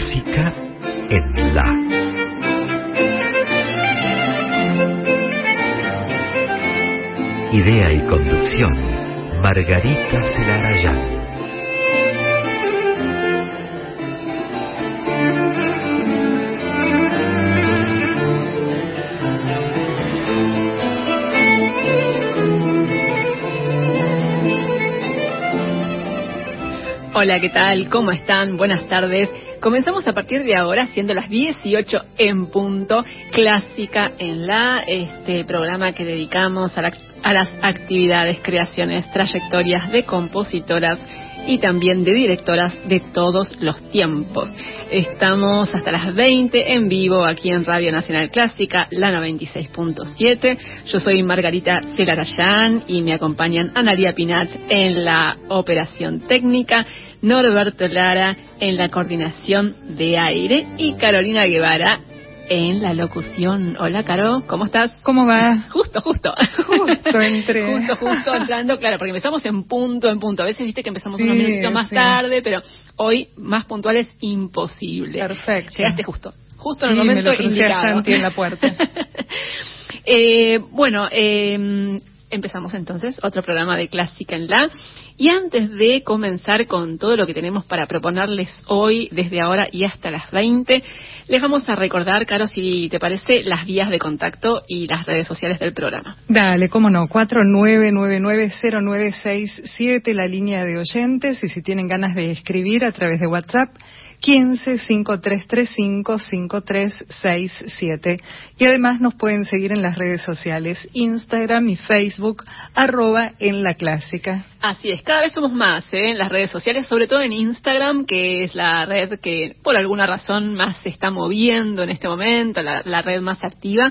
Clásica en La. Idea y conducción, Margarita Celarayán. Hola, ¿qué tal? ¿Cómo están? Buenas tardes. Comenzamos a partir de ahora, siendo las 18 en punto, clásica en la, este programa que dedicamos a, a las actividades, creaciones, trayectorias de compositoras y también de directoras de todos los tiempos. Estamos hasta las 20 en vivo aquí en Radio Nacional Clásica, la 96.7. Yo soy Margarita Celarayán y me acompañan Analia Pinat en la operación técnica, Norberto Lara en la coordinación de aire y Carolina Guevara en la locución. Hola, Caro, ¿cómo estás? ¿Cómo va? Justo, justo. Justo entré. justo, justo entrando, claro, porque empezamos en punto, en punto. A veces viste que empezamos unos minutitos más tarde, pero hoy más puntual es imposible. Perfecto. Llegaste justo. Justo en el momento me lo crucé a Santi en la puerta. eh, bueno, eh, empezamos entonces otro programa de Clásica en la. Y antes de comenzar con todo lo que tenemos para proponerles hoy, desde ahora y hasta las 20, les vamos a recordar, Caro, si te parece, las vías de contacto y las redes sociales del programa. Dale, cómo no, 49990967, la línea de oyentes, y si tienen ganas de escribir a través de WhatsApp, 15 5335 5367. Y además nos pueden seguir en las redes sociales, Instagram y Facebook, arroba en la clásica. Así es, cada vez somos más ¿eh? en las redes sociales, sobre todo en Instagram, que es la red que por alguna razón más se está moviendo en este momento, la, red más activa.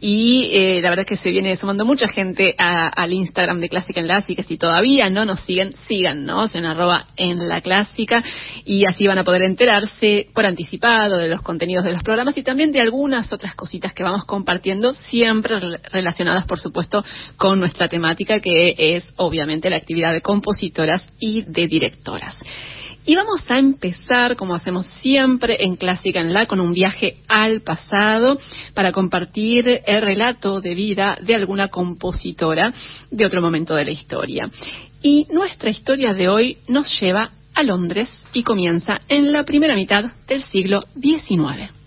Y eh, la verdad es que se viene sumando mucha gente a, al Instagram de Clásica en la, así que si todavía no nos siguen, síganos en arroba en la clásica y así van a poder enterarse por anticipado de los contenidos de los programas y también de algunas otras cositas que vamos compartiendo, siempre relacionadas, por supuesto, con nuestra temática, que es obviamente la actividad de compositoras y de directoras. Y vamos a empezar, como hacemos siempre en Clásica en La, con un viaje al pasado para compartir el relato de vida de alguna compositora de otro momento de la historia. Y nuestra historia de hoy nos lleva a Londres y comienza en la primera mitad del siglo XIX.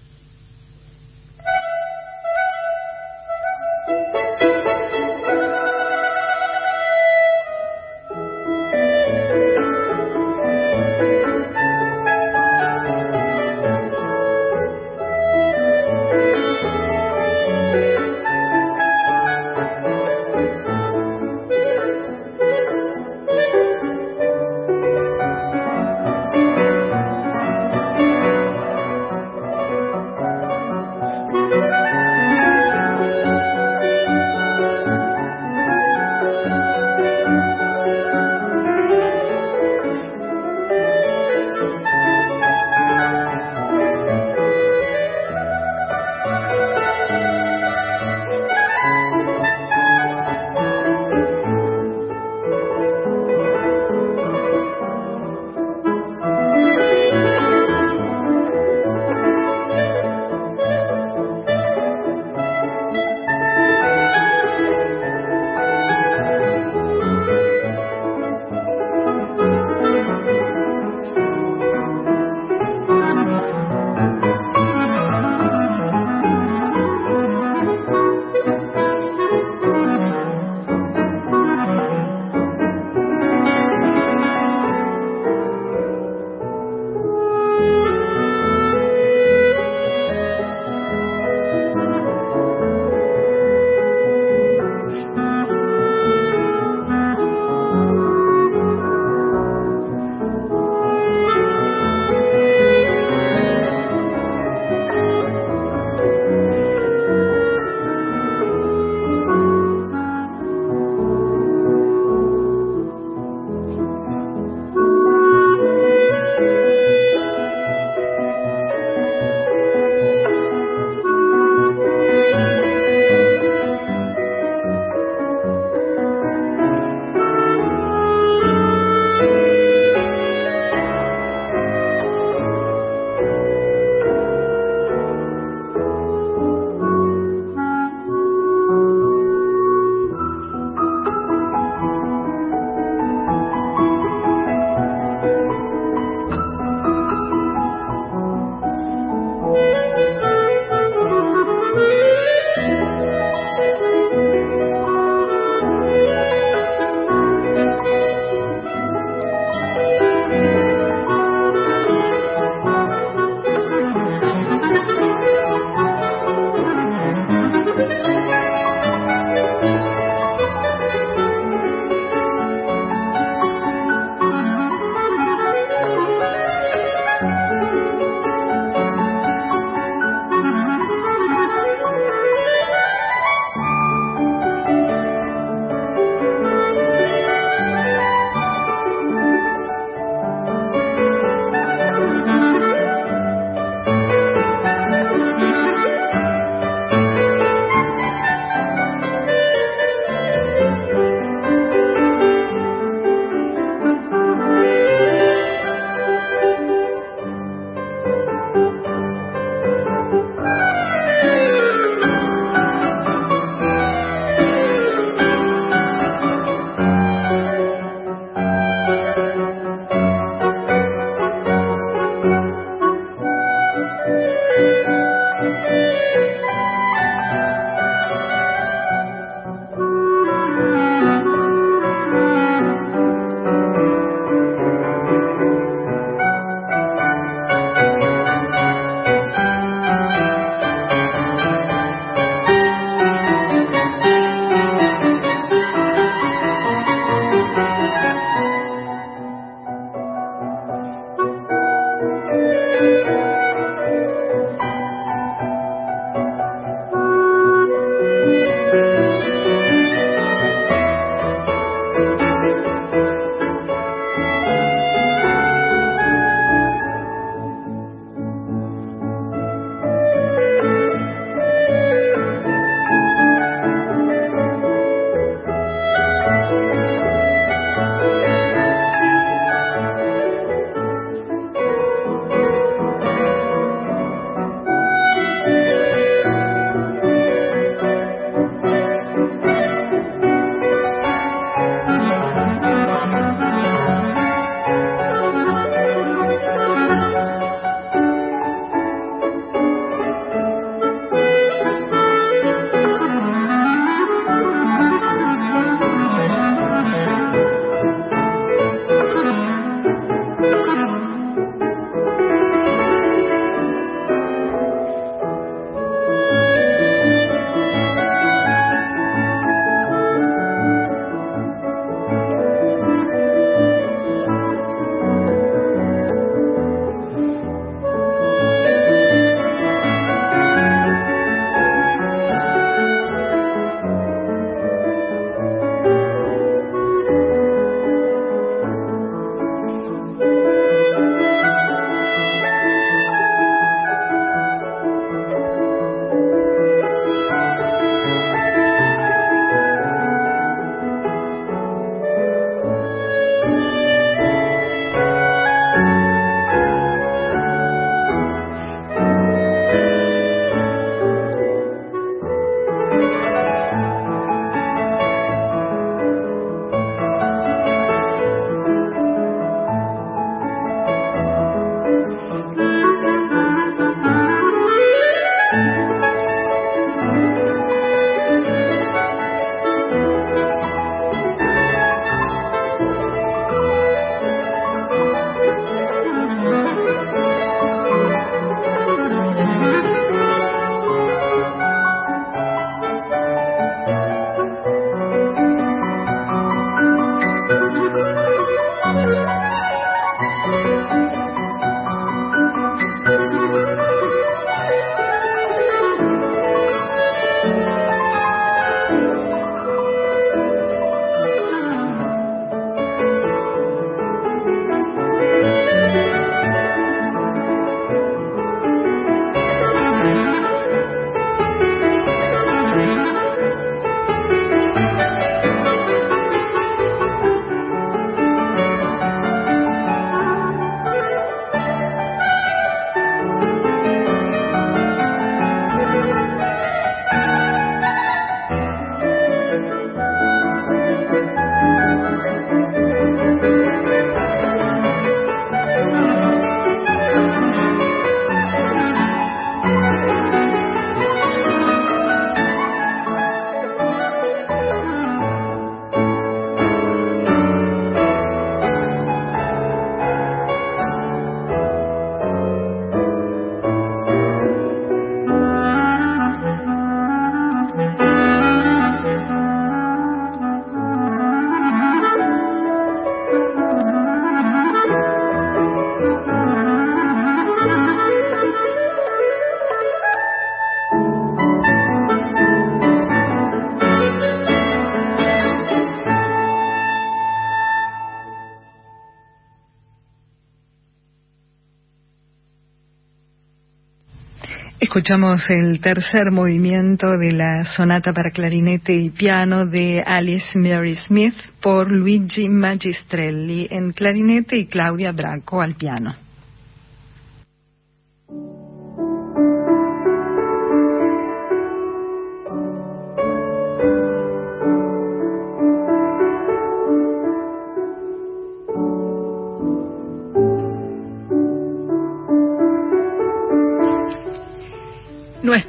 Escuchamos el tercer movimiento de la sonata para clarinete y piano de Alice Mary Smith por Luigi Magistrelli en clarinete y Claudia Branco al piano.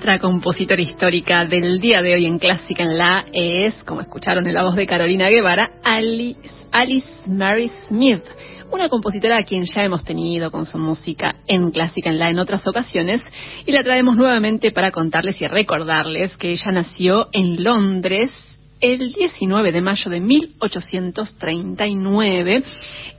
Nuestra compositora histórica del día de hoy en Clásica en La es, como escucharon en la voz de Carolina Guevara, Alice, Mary Smith, una compositora a quien ya hemos tenido con su música en Clásica en La en otras ocasiones y la traemos nuevamente para contarles y recordarles que ella nació en Londres el 19 de mayo de 1839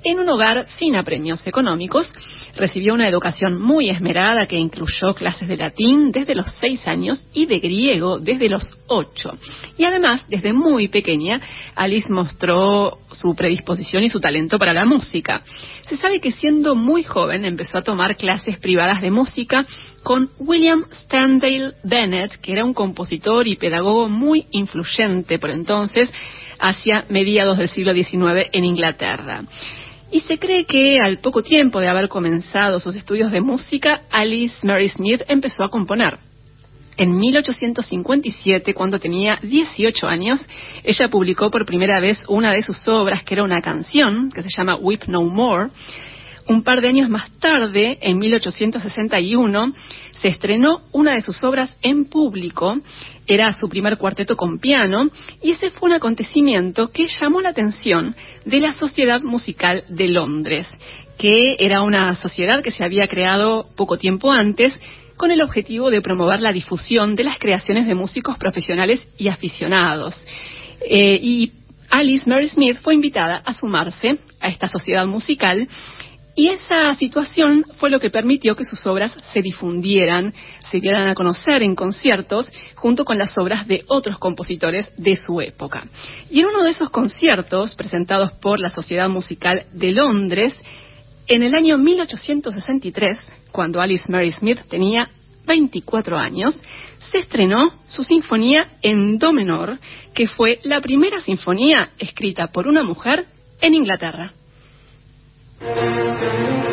en un hogar sin apremios económicos. Recibió una educación muy esmerada que incluyó clases de latín desde los seis años y de griego desde los ocho. Y además, desde muy pequeña, Alice mostró su predisposición y su talento para la música. Se sabe que siendo muy joven empezó a tomar clases privadas de música con William Sterndale Bennett, que era un compositor y pedagogo muy influyente por entonces, hacia mediados del siglo XIX en Inglaterra. Y se cree que al poco tiempo de haber comenzado sus estudios de música, Alice Mary Smith empezó a componer. En 1857, cuando tenía 18 años, ella publicó por primera vez una de sus obras, que era una canción, que se llama Weep No More, un par de años más tarde, en 1861, se estrenó una de sus obras en público, era su primer cuarteto con piano, y ese fue un acontecimiento que llamó la atención de la Sociedad Musical de Londres, que era una sociedad que se había creado poco tiempo antes con el objetivo de promover la difusión de las creaciones de músicos profesionales y aficionados. Eh, y Alice Mary Smith fue invitada a sumarse a esta sociedad musical y esa situación fue lo que permitió que sus obras se difundieran, se dieran a conocer en conciertos junto con las obras de otros compositores de su época. Y en uno de esos conciertos presentados por la Sociedad Musical de Londres, en el año 1863, cuando Alice Mary Smith tenía 24 años, se estrenó su sinfonía en do menor, que fue la primera sinfonía escrita por una mujer en Inglaterra. Thank you.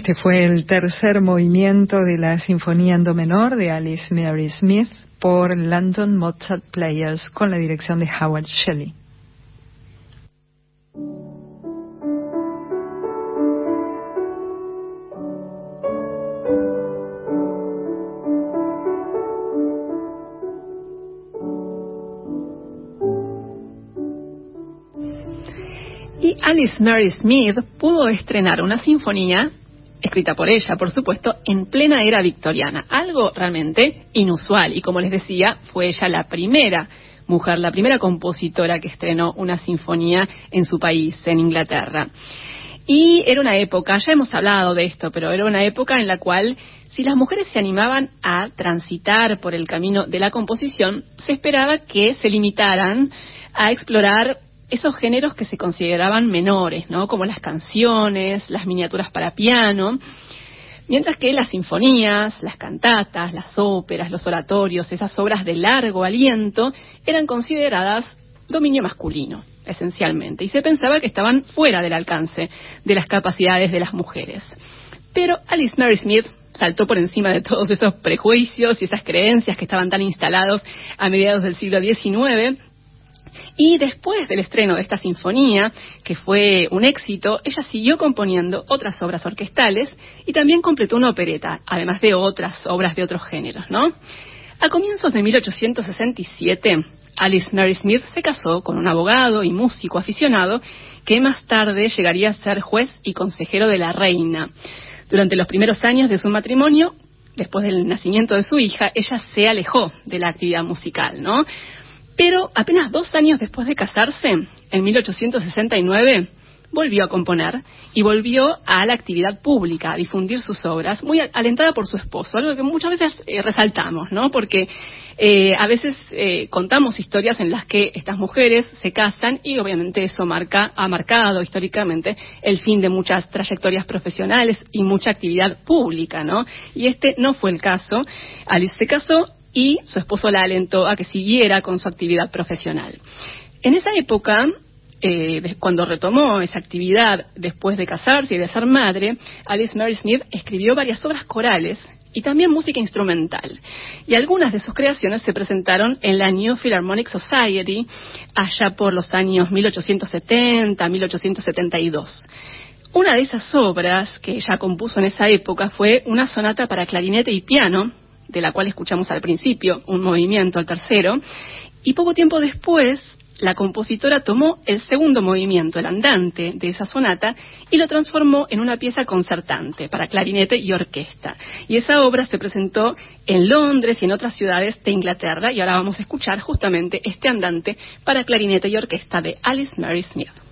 Este fue el tercer movimiento de la Sinfonía en Do menor de Alice Mary Smith por London Mozart Players con la dirección de Howard Shelley. Y Alice Mary Smith pudo estrenar una sinfonía escrita por ella, por supuesto, en plena era victoriana, algo realmente inusual. Y como les decía, fue ella la primera mujer, la primera compositora que estrenó una sinfonía en su país, en Inglaterra. Y era una época, ya hemos hablado de esto, pero era una época en la cual si las mujeres se animaban a transitar por el camino de la composición, se esperaba que se limitaran a explorar esos géneros que se consideraban menores, ¿no? Como las canciones, las miniaturas para piano, mientras que las sinfonías, las cantatas, las óperas, los oratorios, esas obras de largo aliento, eran consideradas dominio masculino, esencialmente, y se pensaba que estaban fuera del alcance de las capacidades de las mujeres. Pero Alice Mary Smith saltó por encima de todos esos prejuicios y esas creencias que estaban tan instalados a mediados del siglo XIX y después del estreno de esta sinfonía, que fue un éxito, ella siguió componiendo otras obras orquestales y también completó una opereta, además de otras obras de otros géneros, ¿no? A comienzos de 1867, Alice Mary Smith se casó con un abogado y músico aficionado que más tarde llegaría a ser juez y consejero de la reina. Durante los primeros años de su matrimonio, después del nacimiento de su hija, ella se alejó de la actividad musical, ¿no? Pero apenas dos años después de casarse, en 1869, volvió a componer y volvió a la actividad pública, a difundir sus obras, muy alentada por su esposo, algo que muchas veces eh, resaltamos, ¿no? Porque eh, a veces eh, contamos historias en las que estas mujeres se casan y obviamente eso marca, ha marcado históricamente el fin de muchas trayectorias profesionales y mucha actividad pública, ¿no? Y este no fue el caso. Alice se casó y su esposo la alentó a que siguiera con su actividad profesional. En esa época, eh, cuando retomó esa actividad después de casarse y de ser madre, Alice Mary Smith escribió varias obras corales y también música instrumental. Y algunas de sus creaciones se presentaron en la New Philharmonic Society allá por los años 1870-1872. Una de esas obras que ella compuso en esa época fue una sonata para clarinete y piano de la cual escuchamos al principio, un movimiento, al tercero, y poco tiempo después la compositora tomó el segundo movimiento, el andante de esa sonata, y lo transformó en una pieza concertante para clarinete y orquesta. Y esa obra se presentó en Londres y en otras ciudades de Inglaterra, y ahora vamos a escuchar justamente este andante para clarinete y orquesta de Alice Mary Smith.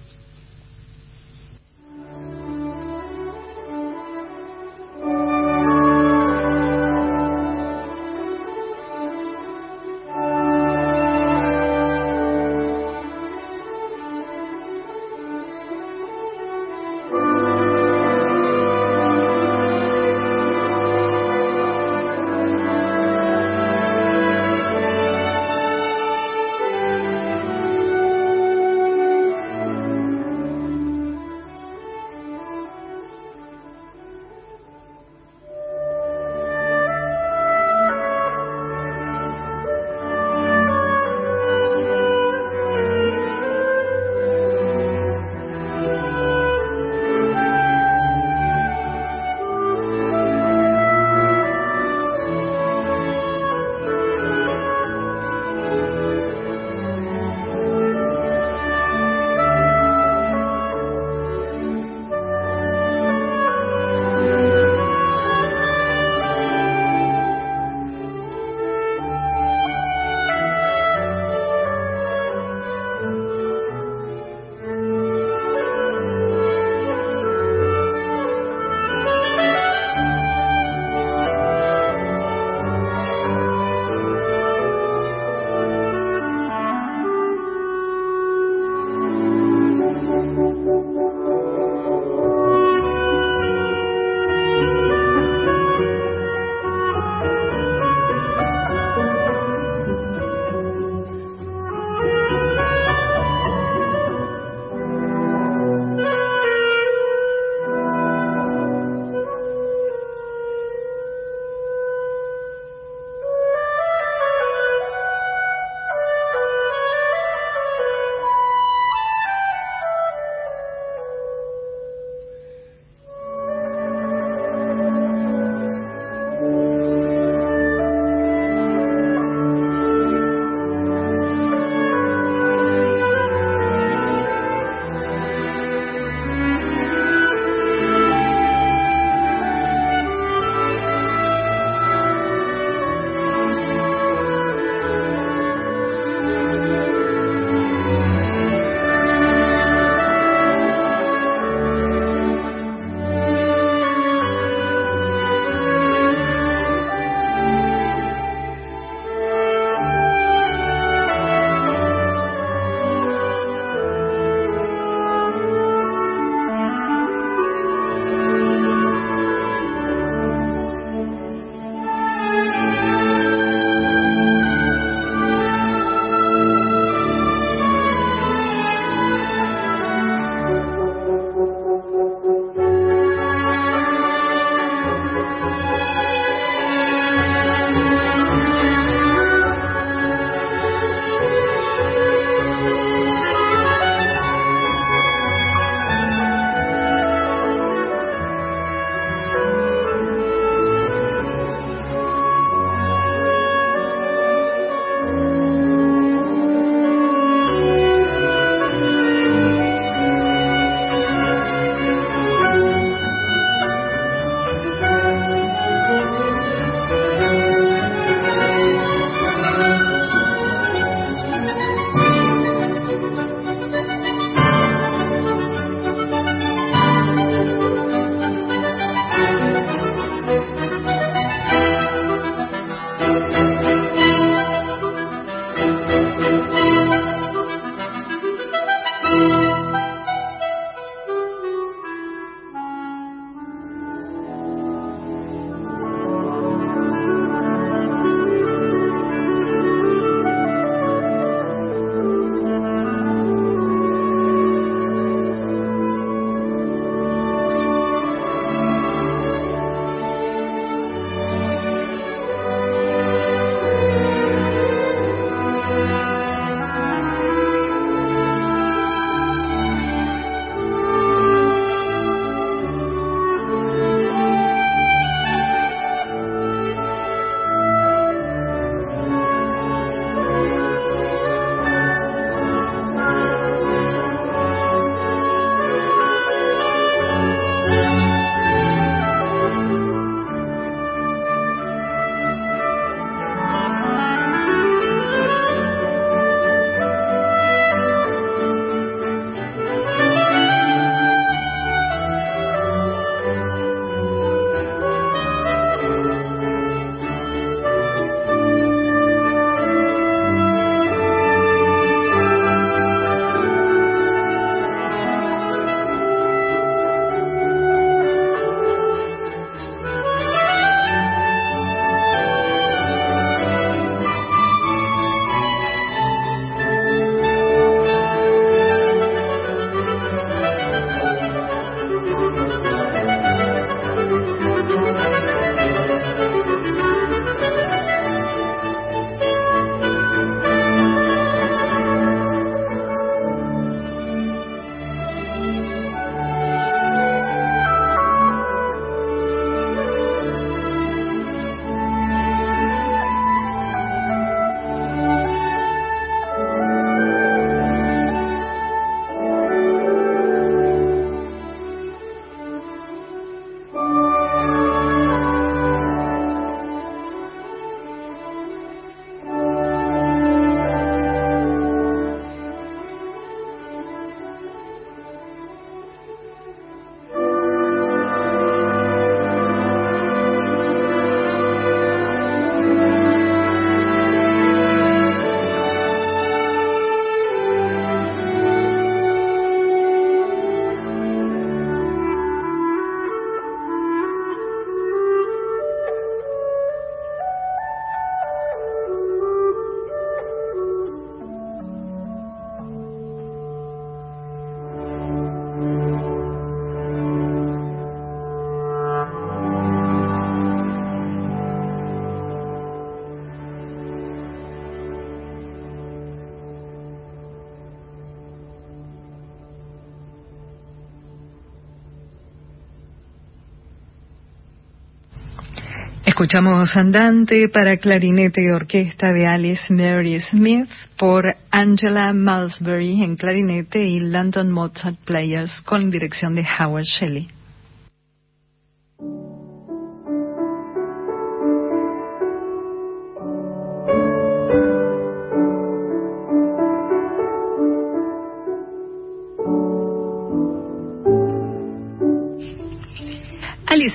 Escuchamos Andante para clarinete y orquesta de Alice Mary Smith por Angela Malsbury en clarinete y London Mozart Players con dirección de Howard Shelley.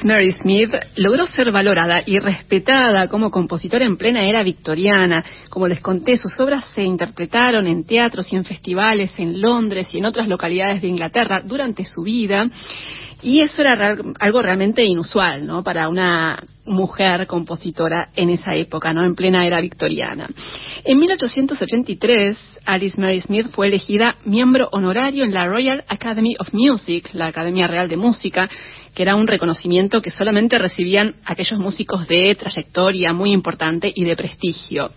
Mary Smith logró ser valorada y respetada como compositora en plena era victoriana. Como les conté, sus obras se interpretaron en teatros y en festivales en Londres y en otras localidades de Inglaterra durante su vida. Y eso era algo realmente inusual, ¿no? Para una mujer compositora en esa época, ¿no? En plena era victoriana. En 1883, Alice Mary Smith fue elegida miembro honorario en la Royal Academy of Music, la Academia Real de Música, que era un reconocimiento que solamente recibían aquellos músicos de trayectoria muy importante y de prestigio.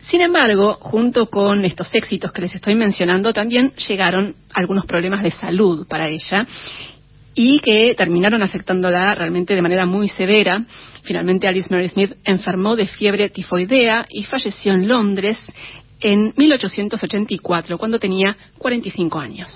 Sin embargo, junto con estos éxitos que les estoy mencionando, también llegaron algunos problemas de salud para ella y que terminaron afectándola realmente de manera muy severa. Finalmente Alice Mary Smith enfermó de fiebre tifoidea y falleció en Londres en 1884, cuando tenía 45 años.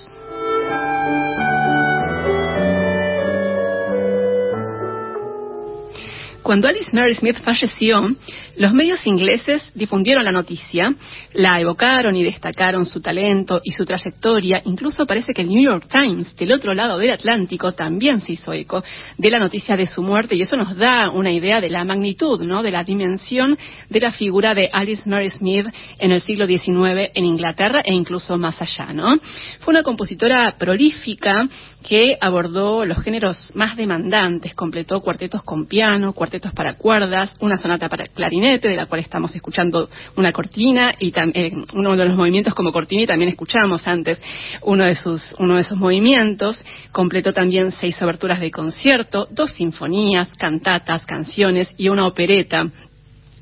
Cuando Alice Mary Smith falleció, los medios ingleses difundieron la noticia, la evocaron y destacaron su talento y su trayectoria. Incluso parece que el New York Times, del otro lado del Atlántico, también se hizo eco de la noticia de su muerte y eso nos da una idea de la magnitud, ¿no? de la dimensión de la figura de Alice Mary Smith en el siglo XIX en Inglaterra e incluso más allá. ¿no? Fue una compositora prolífica que abordó los géneros más demandantes, completó cuartetos con piano, cuartetos para cuerdas, una sonata para clarinete, de la cual estamos escuchando una cortina y eh, uno de los movimientos como cortina y también escuchamos antes uno de sus uno de esos movimientos. Completó también seis aberturas de concierto, dos sinfonías, cantatas, canciones y una opereta.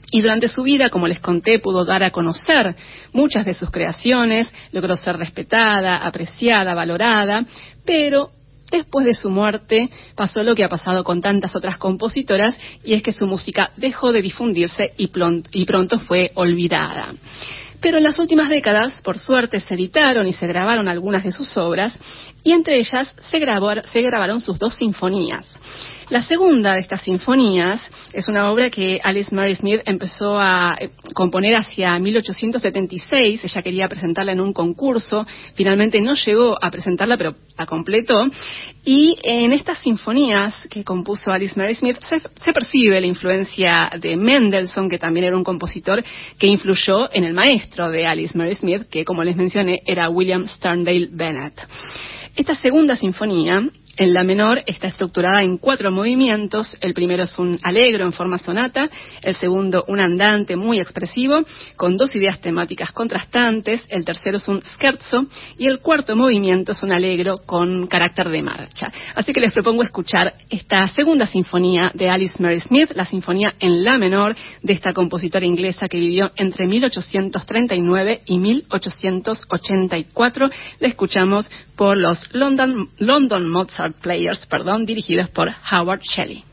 Y durante su vida, como les conté, pudo dar a conocer muchas de sus creaciones, logró ser respetada, apreciada, valorada, pero Después de su muerte pasó lo que ha pasado con tantas otras compositoras y es que su música dejó de difundirse y, pronto fue olvidada. Pero en las últimas décadas, por suerte, se editaron y se grabaron algunas de sus obras y entre ellas se, se grabaron sus dos sinfonías. La segunda de estas sinfonías es una obra que Alice Mary Smith empezó a eh, componer hacia 1876. Ella quería presentarla en un concurso. Finalmente no llegó a presentarla, pero la completó. Y en estas sinfonías que compuso Alice Mary Smith se, percibe la influencia de Mendelssohn, que también era un compositor que influyó en el maestro de Alice Mary Smith, que como les mencioné era William Sterndale Bennett. Esta segunda sinfonía en la menor está estructurada en cuatro movimientos. El primero es un alegro en forma sonata, el segundo un andante muy expresivo con dos ideas temáticas contrastantes, el tercero es un scherzo y el cuarto movimiento es un alegro con carácter de marcha. Así que les propongo escuchar esta segunda sinfonía de Alice Mary Smith, la sinfonía en la menor de esta compositora inglesa que vivió entre 1839 y 1884. La escuchamos por los London, London Mozart Players, perdón, dirigidos por Howard Shelley.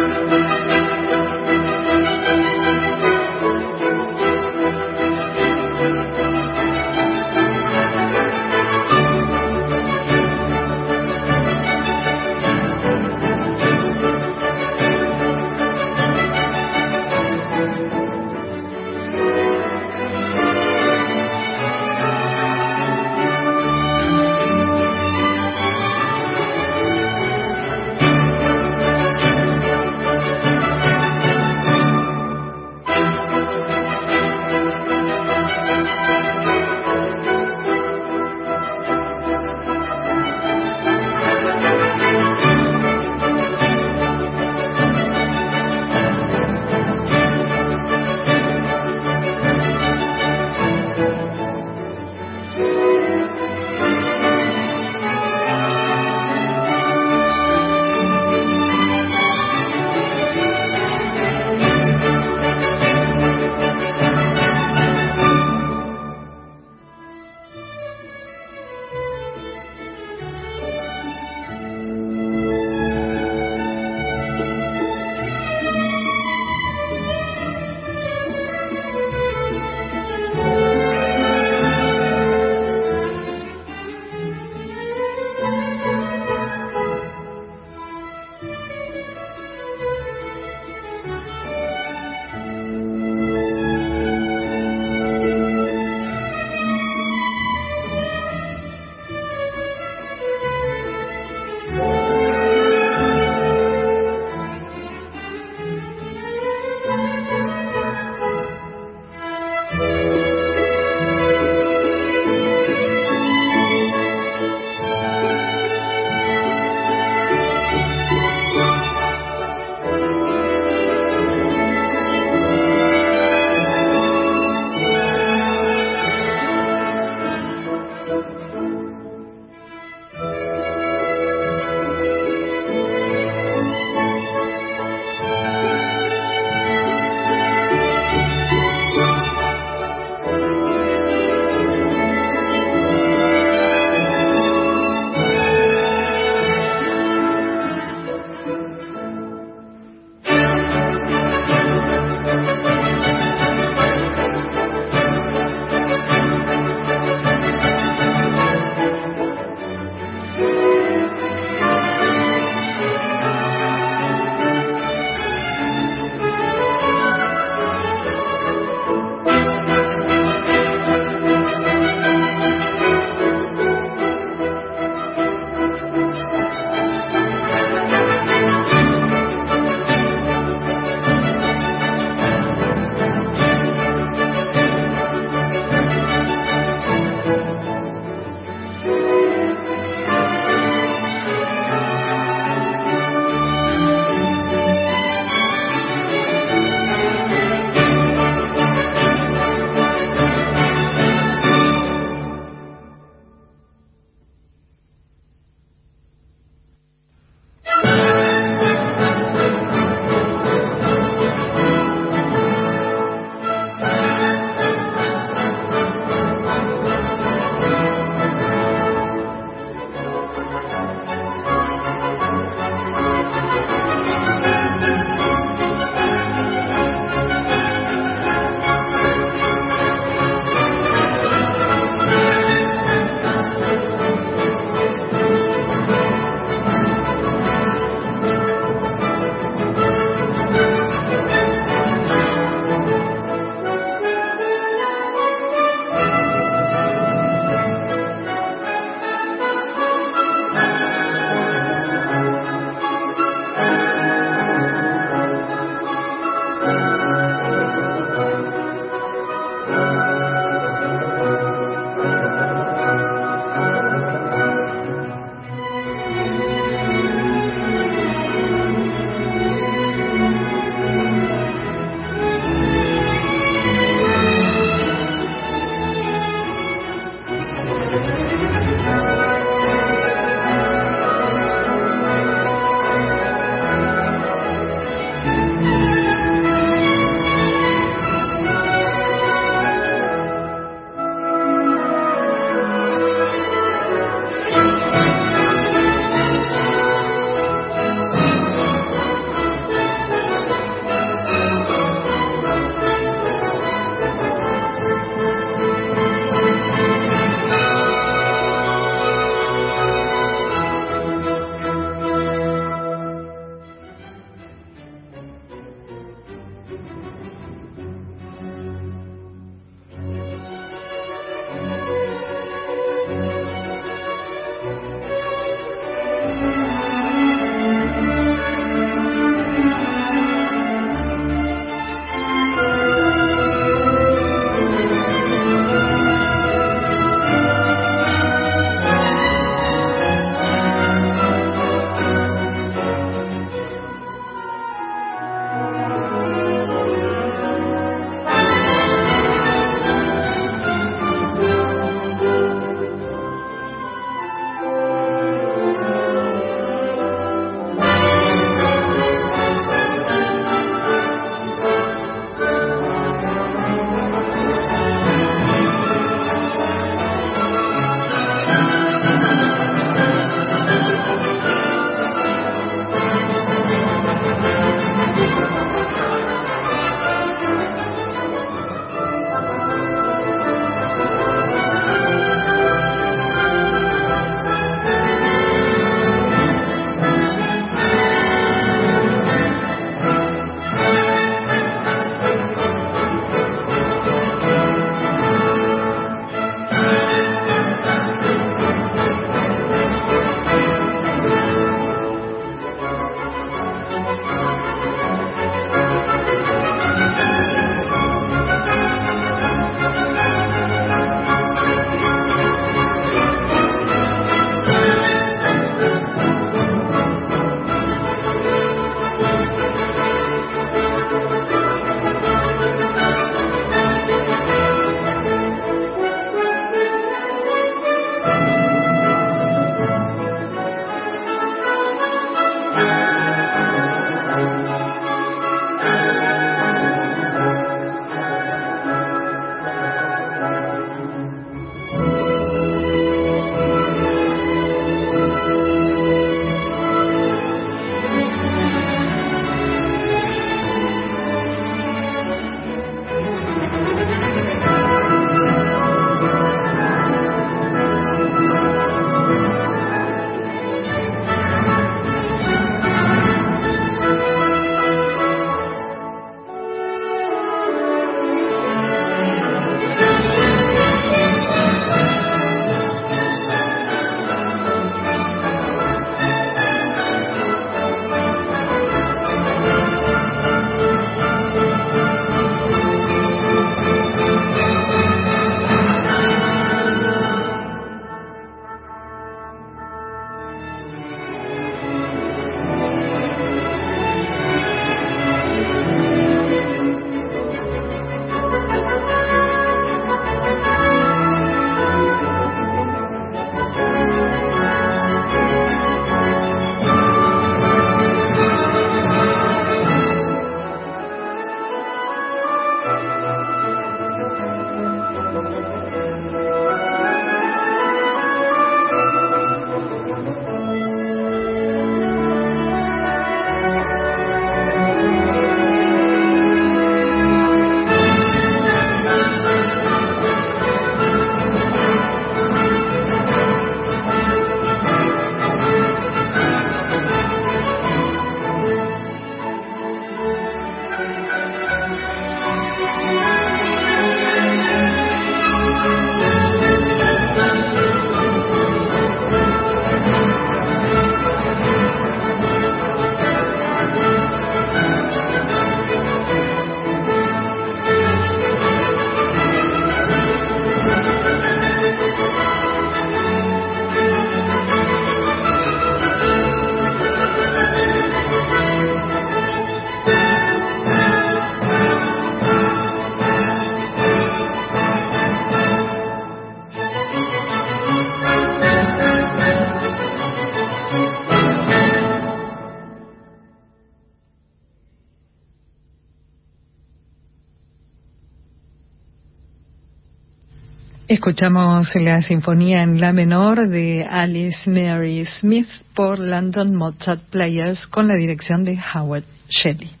Escuchamos la sinfonía en la menor de Alice Mary Smith por London Mozart Players con la dirección de Howard Shelley.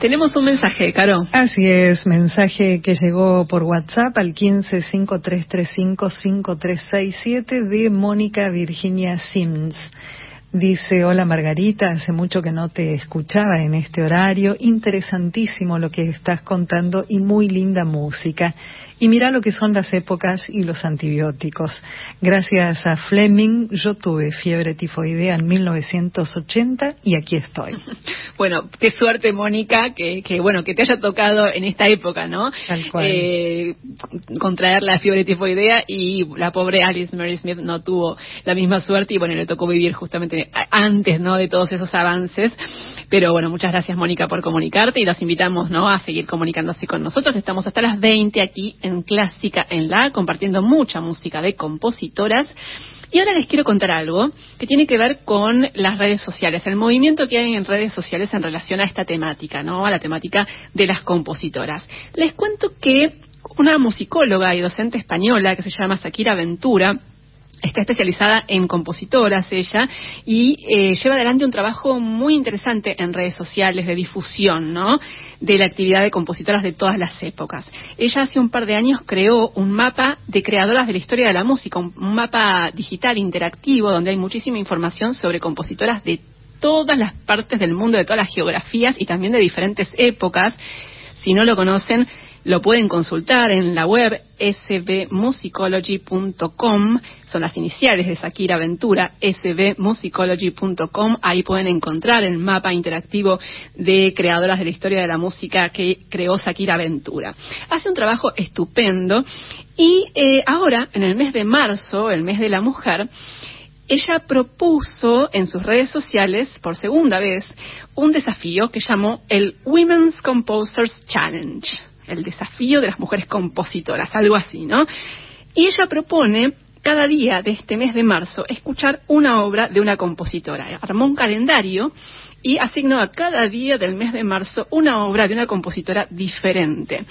Tenemos un mensaje, Caro. Así es, mensaje que llegó por WhatsApp al 1553355367 de Mónica Virginia Sims. Dice, hola Margarita, hace mucho que no te escuchaba en este horario, interesantísimo lo que estás contando y muy linda música. Y mira lo que son las épocas y los antibióticos. Gracias a Fleming yo tuve fiebre tifoidea en 1980 y aquí estoy. Bueno, qué suerte Mónica que, que bueno que te haya tocado en esta época, ¿no? Tal cual. Eh, contraer la fiebre tifoidea y la pobre Alice Mary Smith no tuvo la misma suerte y bueno le tocó vivir justamente antes, ¿no? De todos esos avances. Pero bueno, muchas gracias Mónica por comunicarte y los invitamos, ¿no? A seguir comunicándose con nosotros. Estamos hasta las 20 aquí en Clásica en la, compartiendo mucha música de compositoras. Y ahora les quiero contar algo que tiene que ver con las redes sociales, el movimiento que hay en redes sociales en relación a esta temática, ¿no? A la temática de las compositoras. Les cuento que una musicóloga y docente española que se llama Shakira Ventura, Está especializada en compositoras ella y eh, lleva adelante un trabajo muy interesante en redes sociales de difusión, ¿no? De la actividad de compositoras de todas las épocas. Ella hace un par de años creó un mapa de creadoras de la historia de la música, un, un mapa digital interactivo donde hay muchísima información sobre compositoras de todas las partes del mundo, de todas las geografías y también de diferentes épocas. Si no lo conocen, lo pueden consultar en la web sbmusicology.com, son las iniciales de Shakira Ventura, sbmusicology.com, ahí pueden encontrar el mapa interactivo de creadoras de la historia de la música que creó Shakira Ventura. Hace un trabajo estupendo y eh, ahora, en el mes de marzo, el mes de la mujer, ella propuso en sus redes sociales, por segunda vez, un desafío que llamó el Women's Composers Challenge el desafío de las mujeres compositoras, algo así, ¿no? Y ella propone cada día de este mes de marzo escuchar una obra de una compositora. Armó un calendario y asignó a cada día del mes de marzo una obra de una compositora diferente.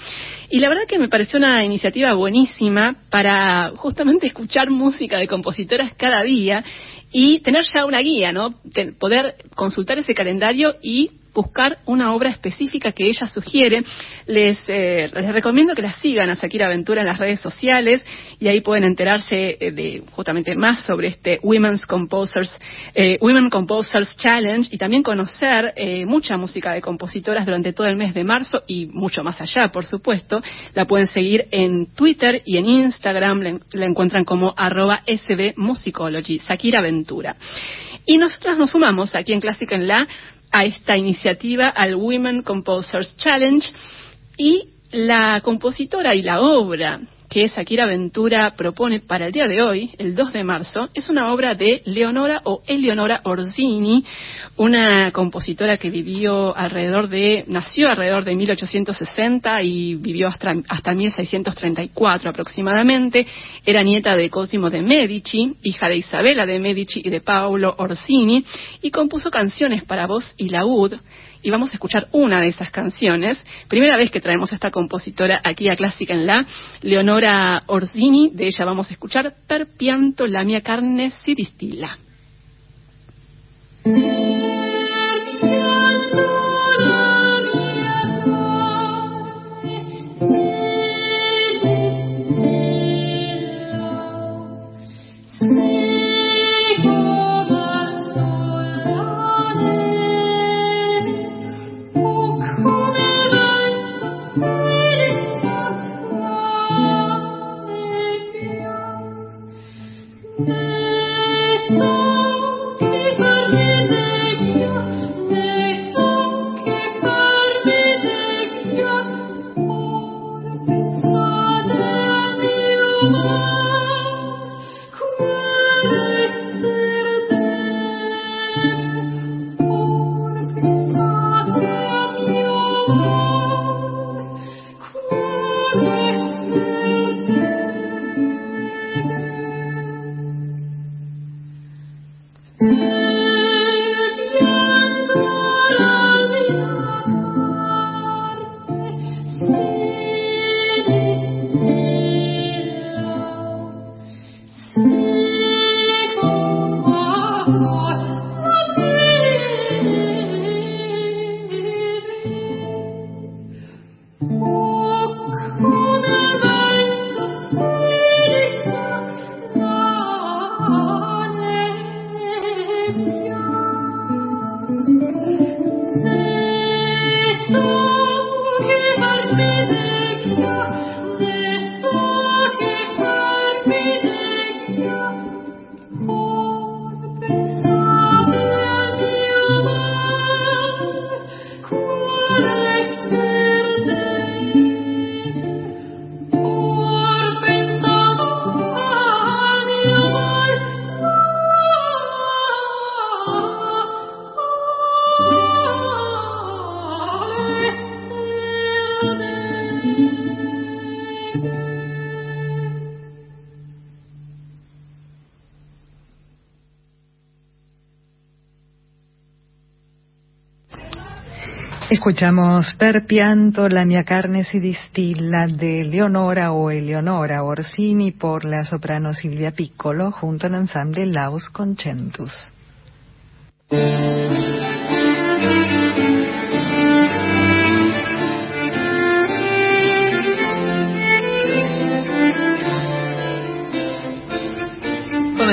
Y la verdad que me pareció una iniciativa buenísima para justamente escuchar música de compositoras cada día y tener ya una guía, ¿no? Poder consultar ese calendario y buscar una obra específica que ella sugiere. Les, eh, les recomiendo que la sigan a Shakira Aventura en las redes sociales y ahí pueden enterarse eh, de justamente más sobre este Women's Composers, eh, Women Composers Challenge y también conocer eh, mucha música de compositoras durante todo el mes de marzo y mucho más allá, por supuesto. La pueden seguir en Twitter y en Instagram, la, encuentran como arroba sbmusicology, Shakira Aventura. Y nosotras nos sumamos aquí en Clásica en la a esta iniciativa, al Women Composers Challenge, y la compositora y la obra que Shakira Ventura propone para el día de hoy, el 2 de marzo, es una obra de Leonora o Eleonora Orsini, una compositora que vivió alrededor de, nació alrededor de 1860 y vivió hasta, hasta 1634 aproximadamente. Era nieta de Cosimo de Medici, hija de Isabela de Medici y de Paolo Orsini, y compuso canciones para voz y laúd y vamos a escuchar una de esas canciones. Primera vez que traemos a esta compositora aquí a Clásica en La, Leonora Orsini, de ella vamos a escuchar Per pianto la mia carne si distilla. Escuchamos Per pianto la mia carne si distilla de Leonora o Eleonora Orsini por la soprano Silvia Piccolo junto al ensamble Laus Concentus.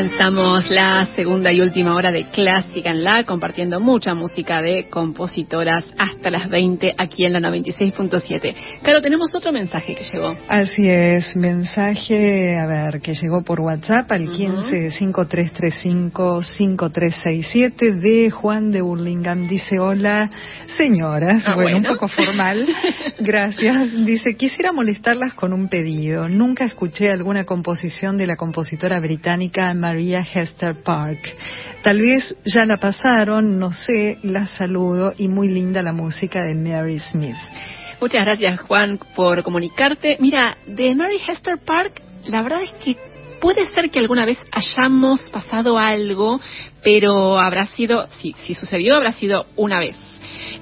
Comenzamos la segunda y última hora de Clásica en La, compartiendo mucha música de compositoras hasta las 20 aquí en la 96.7. Claro, tenemos otro mensaje que llegó. Así es, mensaje, a ver, que llegó por WhatsApp al 1553355367 de Juan de Burlingame. Dice, hola, señoras, Ah, bueno, bueno. un poco formal. Gracias. Dice, quisiera molestarlas con un pedido. Nunca escuché alguna composición de la compositora británica Maria Hester Park. Tal vez ya la pasaron, no sé, la saludo y muy linda la música de Mary Smith. Muchas gracias, Juan, por comunicarte. Mira, de Mary Hester Park, la verdad es que puede ser que alguna vez hayamos pasado algo, pero habrá sido, si, si sucedió, habrá sido una vez.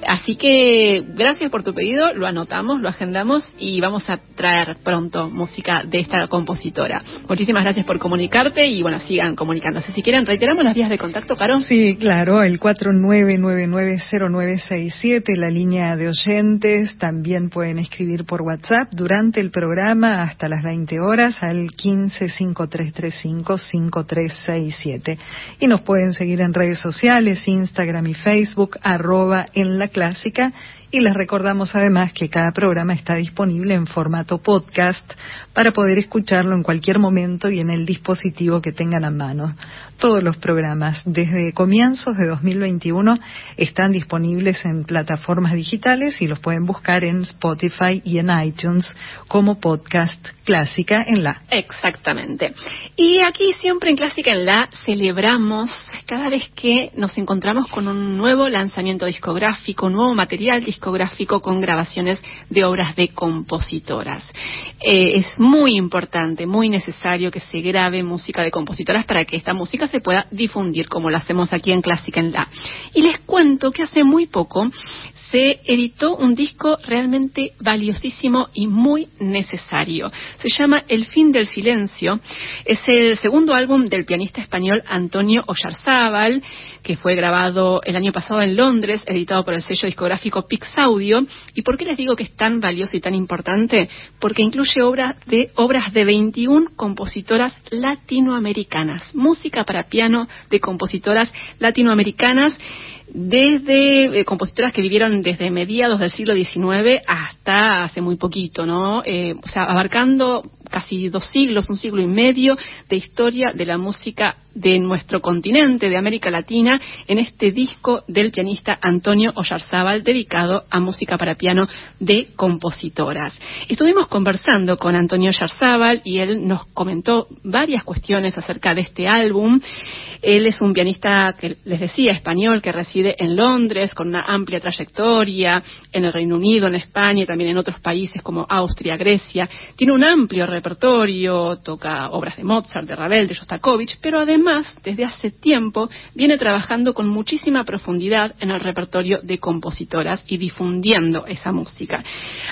Así que gracias por tu pedido, lo anotamos, lo agendamos y vamos a traer pronto música de esta compositora. Muchísimas gracias por comunicarte y bueno, sigan comunicándose. Si quieren, reiteramos las vías de contacto, Caro. Sí, claro, el 49990967, la línea de oyentes. También pueden escribir por WhatsApp durante el programa hasta las 20 horas al 1553355367. Y nos pueden seguir en redes sociales, Instagram y Facebook, arroba en la clásica. Y les recordamos además que cada programa está disponible en formato podcast para poder escucharlo en cualquier momento y en el dispositivo que tengan a mano. Todos los programas desde comienzos de 2021 están disponibles en plataformas digitales y los pueden buscar en Spotify y en iTunes como podcast clásica en la. Exactamente. Y aquí siempre en Clásica en la celebramos cada vez que nos encontramos con un nuevo lanzamiento discográfico, un nuevo material discográfico con grabaciones de obras de compositoras. Eh, es muy importante, muy necesario que se grabe música de compositoras para que esta música se pueda difundir como lo hacemos aquí en Clásica en la. Y les cuento que hace muy poco se editó un disco realmente valiosísimo y muy necesario. Se llama El fin del silencio. Es el segundo álbum del pianista español Antonio Oyarzábal, que fue grabado el año pasado en Londres, editado por el sello discográfico Pix Audio. ¿Y por qué les digo que es tan valioso y tan importante? Porque incluye obras de, obras de 21 compositoras latinoamericanas. Música para piano de compositoras latinoamericanas desde eh, compositoras que vivieron desde mediados del siglo XIX hasta hace muy poquito, ¿no? Eh, o sea, abarcando casi dos siglos, un siglo y medio de historia de la música de nuestro continente, de América Latina, en este disco del pianista Antonio Oyarzábal dedicado a música para piano de compositoras. Estuvimos conversando con Antonio Oyarzábal y él nos comentó varias cuestiones acerca de este álbum. Él es un pianista que les decía español que reside en Londres con una amplia trayectoria en el Reino Unido, en España y también en otros países como Austria, Grecia. Tiene un amplio toca obras de Mozart, de Ravel, de Shostakovich, pero además desde hace tiempo viene trabajando con muchísima profundidad en el repertorio de compositoras y difundiendo esa música.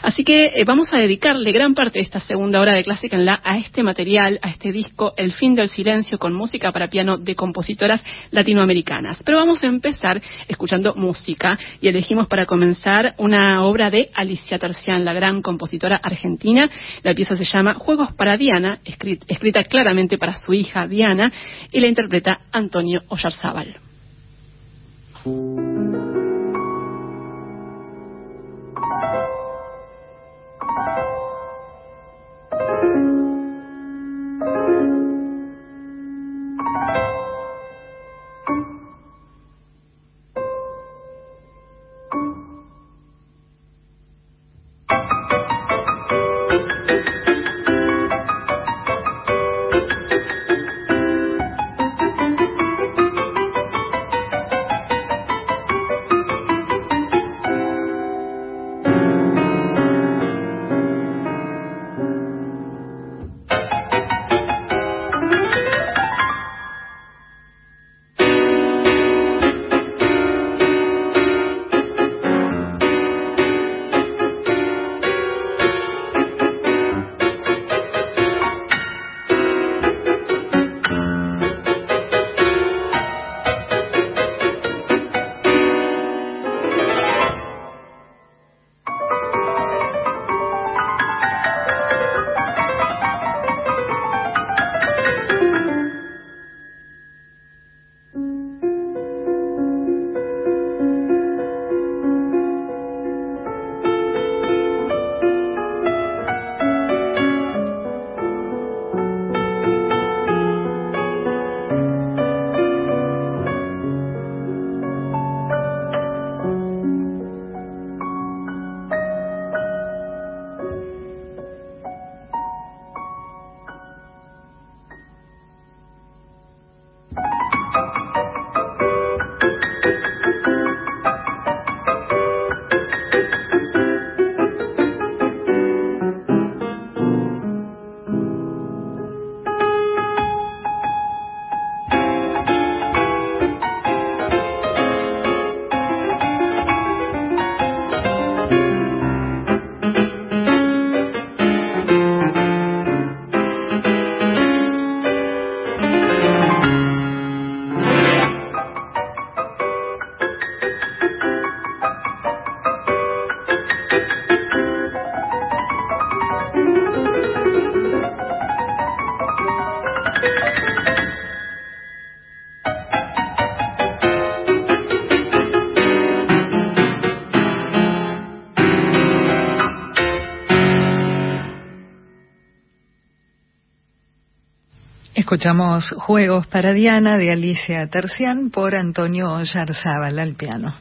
Así que eh, vamos a dedicarle gran parte de esta segunda hora de Clásica en la a este material, a este disco El fin del silencio con música para piano de compositoras latinoamericanas. Pero vamos a empezar escuchando música y elegimos para comenzar una obra de Alicia Tercián, la gran compositora argentina. La pieza se llama Juegos para Diana, escrit- escrita claramente para su hija Diana y la interpreta Antonio Oyarzábal. Escuchamos Juegos para Diana de Alicia Tercián por Antonio Yarzábal al piano.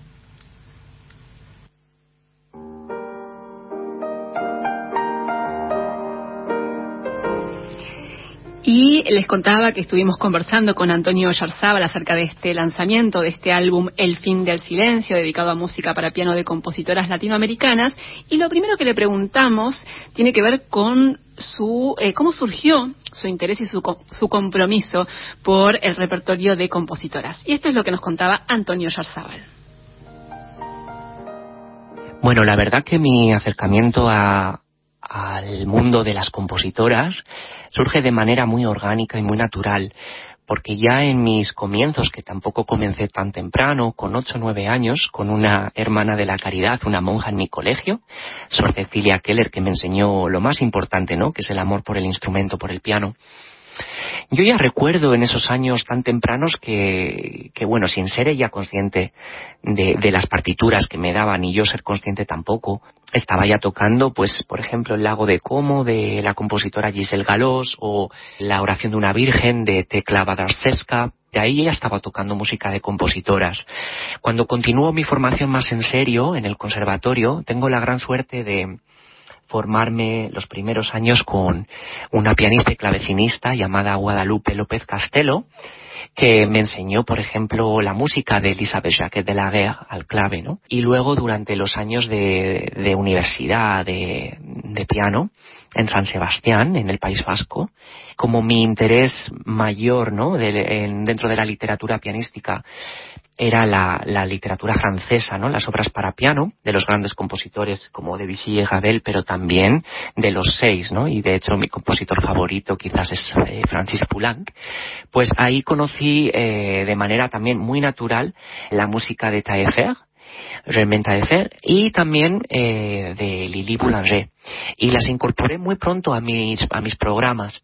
Les contaba que estuvimos conversando con Antonio Yarzábal acerca de este lanzamiento, de este álbum El fin del silencio, dedicado a música para piano de compositoras latinoamericanas. Y lo primero que le preguntamos tiene que ver con su, eh, cómo surgió su interés y su, su compromiso por el repertorio de compositoras. Y esto es lo que nos contaba Antonio Yarzábal. Bueno, la verdad que mi acercamiento a, al mundo de las compositoras surge de manera muy orgánica y muy natural, porque ya en mis comienzos, que tampoco comencé tan temprano, con ocho o nueve años, con una hermana de la caridad, una monja en mi colegio, Sor Cecilia Keller, que me enseñó lo más importante, ¿no? Que es el amor por el instrumento, por el piano. Yo ya recuerdo en esos años tan tempranos que, que bueno, sin ser ella consciente de, de, las partituras que me daban y yo ser consciente tampoco, estaba ya tocando, pues, por ejemplo, el lago de Como de la compositora Giselle Galós o la oración de una virgen de Tecla Badarszewska. De ahí ya estaba tocando música de compositoras. Cuando continuó mi formación más en serio en el conservatorio, tengo la gran suerte de, formarme los primeros años con una pianista y clavecinista llamada Guadalupe López Castelo, que me enseñó, por ejemplo, la música de Elizabeth Jacquet de la Guerre al clave, ¿no? Y luego durante los años de, de universidad de, de piano en San Sebastián, en el País Vasco, como mi interés mayor, ¿no? De, en, dentro de la literatura pianística era la, la, literatura francesa, ¿no? Las obras para piano de los grandes compositores como Debussy y Ravel, pero también de los seis, ¿no? Y de hecho mi compositor favorito quizás es eh, Francis Poulenc. Pues ahí conocí eh, de manera también muy natural la música de Taillefer, Germain Taillefer y también eh, de Lili Boulanger. Y las incorporé muy pronto a mis, a mis programas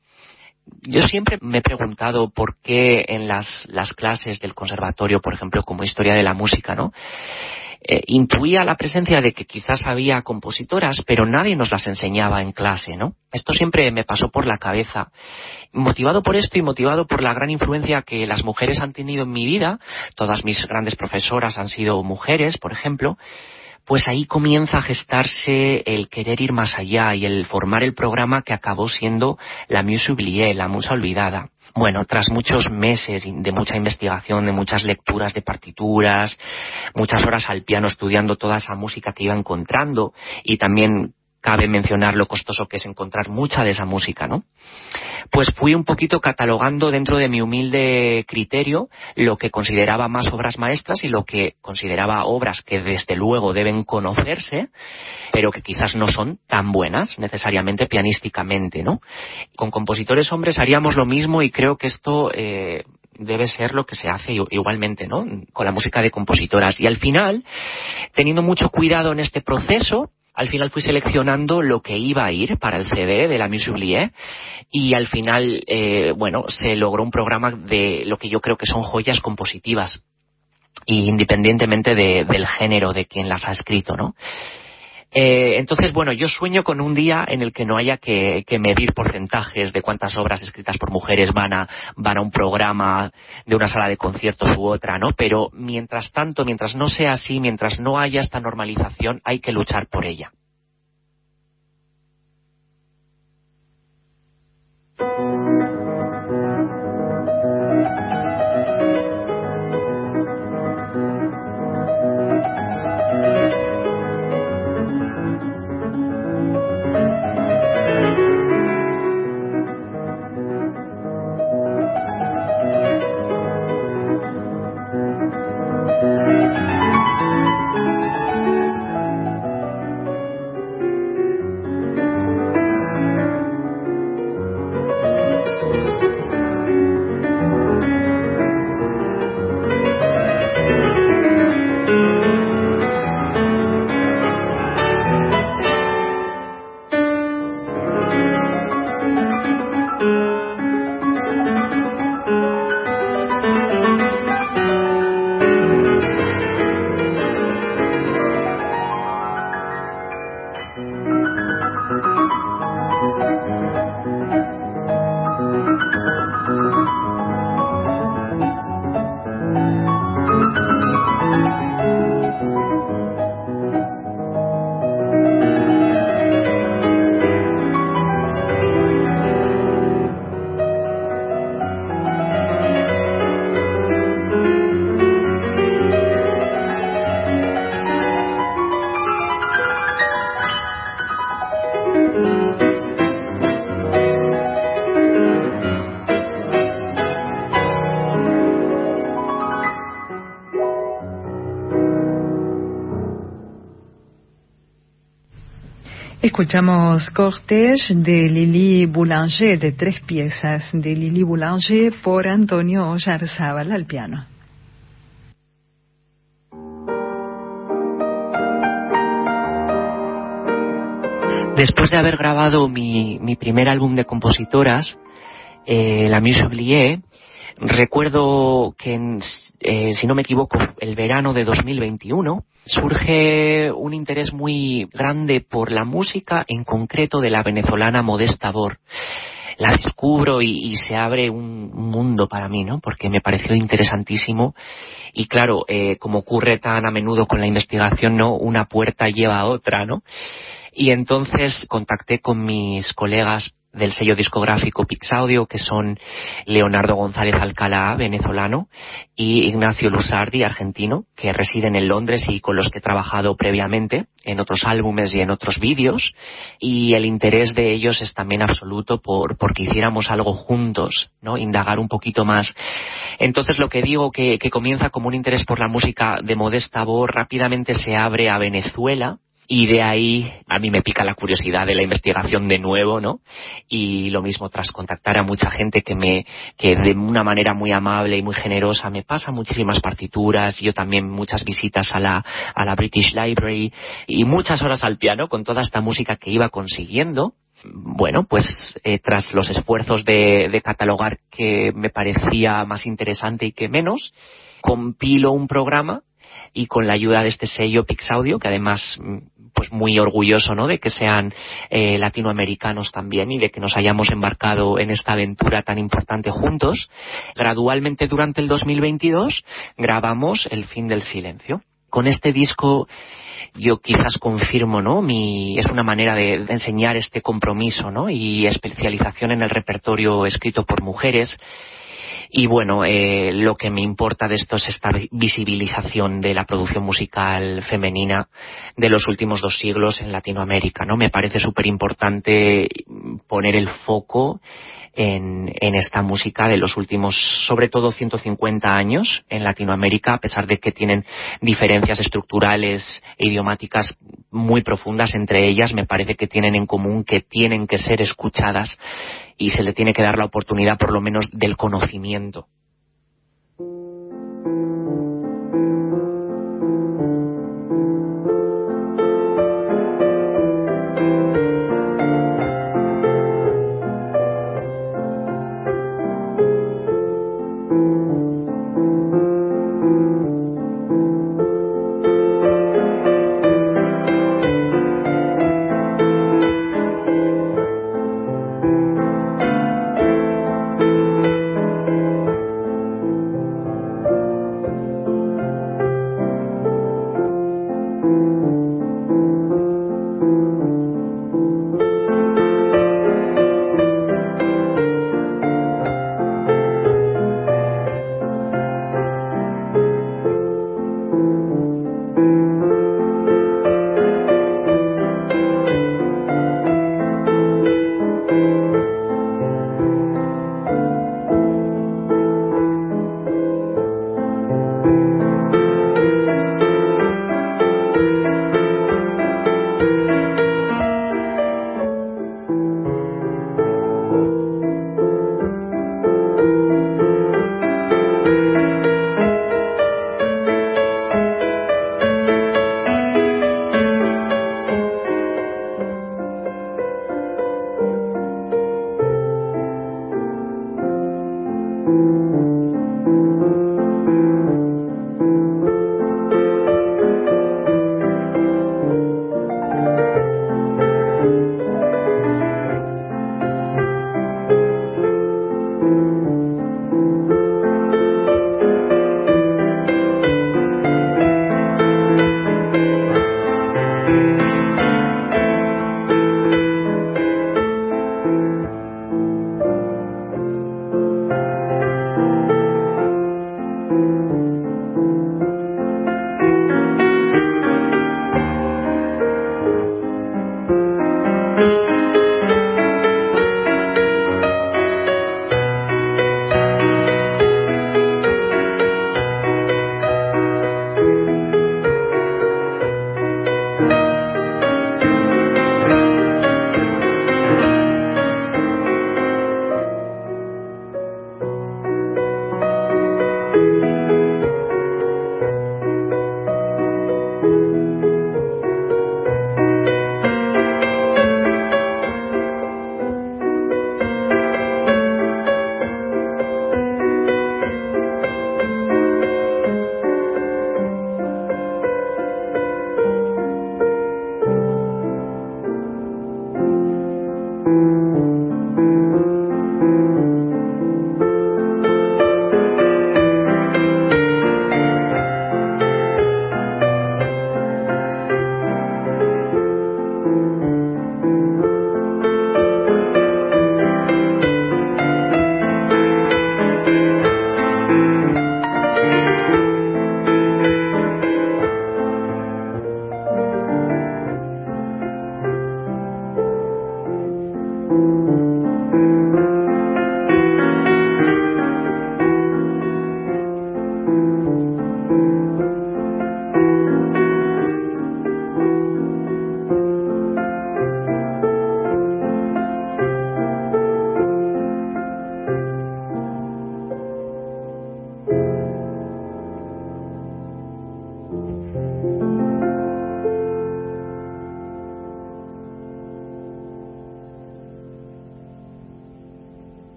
yo siempre me he preguntado por qué en las, las clases del conservatorio, por ejemplo, como historia de la música, ¿no? Eh, intuía la presencia de que quizás había compositoras, pero nadie nos las enseñaba en clase, ¿no? Esto siempre me pasó por la cabeza. Motivado por esto y motivado por la gran influencia que las mujeres han tenido en mi vida, todas mis grandes profesoras han sido mujeres, por ejemplo, pues ahí comienza a gestarse el querer ir más allá y el formar el programa que acabó siendo la Muse la musa olvidada. Bueno, tras muchos meses de mucha investigación, de muchas lecturas de partituras, muchas horas al piano estudiando toda esa música que iba encontrando y también cabe mencionar lo costoso que es encontrar mucha de esa música, ¿no? Pues fui un poquito catalogando dentro de mi humilde criterio lo que consideraba más obras maestras y lo que consideraba obras que desde luego deben conocerse, pero que quizás no son tan buenas necesariamente pianísticamente, ¿no? Con compositores hombres haríamos lo mismo y creo que esto eh, debe ser lo que se hace igualmente, ¿no? Con la música de compositoras. Y al final, teniendo mucho cuidado en este proceso, al final fui seleccionando lo que iba a ir para el CD de la Musique y al final, eh, bueno, se logró un programa de lo que yo creo que son joyas compositivas independientemente de, del género de quien las ha escrito, ¿no? Eh, entonces, bueno, yo sueño con un día en el que no haya que, que, medir porcentajes de cuántas obras escritas por mujeres van a, van a un programa de una sala de conciertos u otra, ¿no? Pero mientras tanto, mientras no sea así, mientras no haya esta normalización, hay que luchar por ella. Escuchamos Cortège de Lili Boulanger, de tres piezas de Lili Boulanger por Antonio Oyarzábal al piano. Después de haber grabado mi, primer álbum de compositoras, eh, La Oubliée, recuerdo que, eh, si no me equivoco, el verano de 2021, surge un interés muy grande por la música, en concreto de la venezolana Modesta. La descubro y, se abre un mundo para mí, ¿no? Porque me pareció interesantísimo y claro, eh, como ocurre tan a menudo con la investigación, ¿no? Una puerta lleva a otra, ¿no? Y entonces contacté con mis colegas del sello discográfico Pixaudio, que son Leonardo González Alcalá, venezolano, y Ignacio Lusardi, argentino, que residen en Londres y con los que he trabajado previamente en otros álbumes y en otros vídeos. Y el interés de ellos es también absoluto por porque hiciéramos algo juntos, ¿no? Indagar un poquito más. Entonces lo que digo que, que comienza como un interés por la música de Modesta Voz rápidamente se abre a Venezuela y de ahí a mí me pica la curiosidad de la investigación de nuevo, ¿no? Y lo mismo tras contactar a mucha gente que me, que de una manera muy amable y muy generosa me pasa muchísimas partituras, yo también muchas visitas a la, a la British Library y muchas horas al piano con toda esta música que iba consiguiendo bueno, pues eh, tras los esfuerzos de, de, catalogar que me parecía más interesante y que menos, compilo un programa y con la ayuda de este sello Pixaudio, que además pues muy orgulloso ¿no? de que sean eh, latinoamericanos también y de que nos hayamos embarcado en esta aventura tan importante juntos. Gradualmente durante el 2022 grabamos El fin del silencio. Con este disco yo quizás confirmo, ¿no? Mi, es una manera de, enseñar este compromiso, ¿no? Y especialización en el repertorio escrito por mujeres y bueno, eh, lo que me importa de esto es esta visibilización de la producción musical femenina de los últimos dos siglos en Latinoamérica, ¿no? Me parece súper importante poner el foco en, en, esta música de los últimos, sobre todo 150 años en Latinoamérica, a pesar de que tienen diferencias estructurales e idiomáticas muy profundas entre ellas, me parece que tienen en común que tienen que ser escuchadas y se le tiene que dar la oportunidad por lo menos del conocimiento.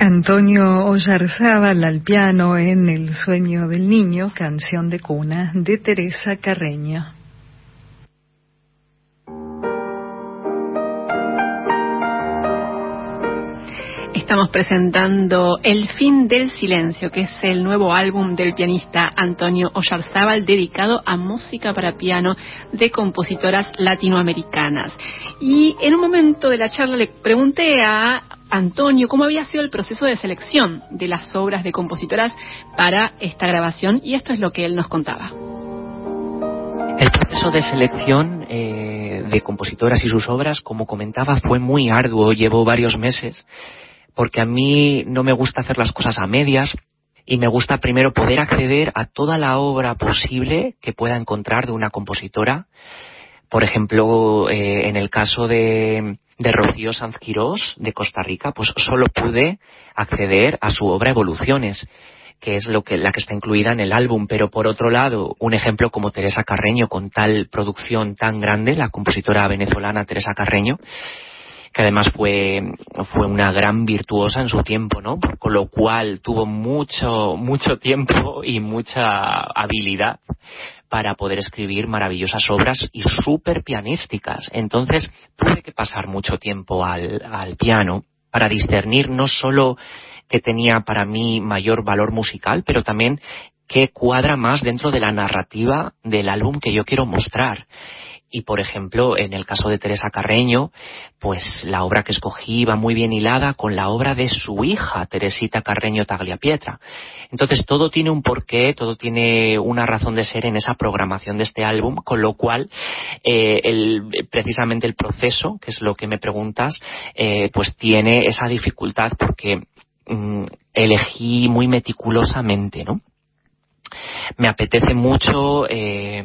Antonio Ollarzábal al piano en El sueño del niño, canción de cuna de Teresa Carreño. Estamos presentando El fin del silencio, que es el nuevo álbum del pianista Antonio Ollarzábal dedicado a música para piano de compositoras latinoamericanas. Y en un momento de la charla le pregunté a Antonio cómo había sido el proceso de selección de las obras de compositoras para esta grabación y esto es lo que él nos contaba. El proceso de selección eh, de compositoras y sus obras, como comentaba, fue muy arduo, llevó varios meses, porque a mí no me gusta hacer las cosas a medias y me gusta primero poder acceder a toda la obra posible que pueda encontrar de una compositora. Por ejemplo, eh, en el caso de de Rocío Sanz Quirós de Costa Rica, pues solo pude acceder a su obra Evoluciones que es lo que, la que está incluida en el álbum, pero por otro lado, un ejemplo como Teresa Carreño, con tal producción tan grande, la compositora venezolana Teresa Carreño, que además fue, fue una gran virtuosa en su tiempo, ¿no? Con lo cual tuvo mucho, mucho tiempo y mucha habilidad para poder escribir maravillosas obras y súper pianísticas. Entonces tuve que pasar mucho tiempo al, al piano para discernir no solo que tenía para mí mayor valor musical, pero también que cuadra más dentro de la narrativa del álbum que yo quiero mostrar. Y por ejemplo, en el caso de Teresa Carreño, pues la obra que escogí va muy bien hilada con la obra de su hija, Teresita Carreño Tagliapietra. Entonces todo tiene un porqué, todo tiene una razón de ser en esa programación de este álbum, con lo cual eh, el, precisamente el proceso, que es lo que me preguntas, eh, pues tiene esa dificultad porque mm, elegí muy meticulosamente, ¿no? Me apetece mucho eh,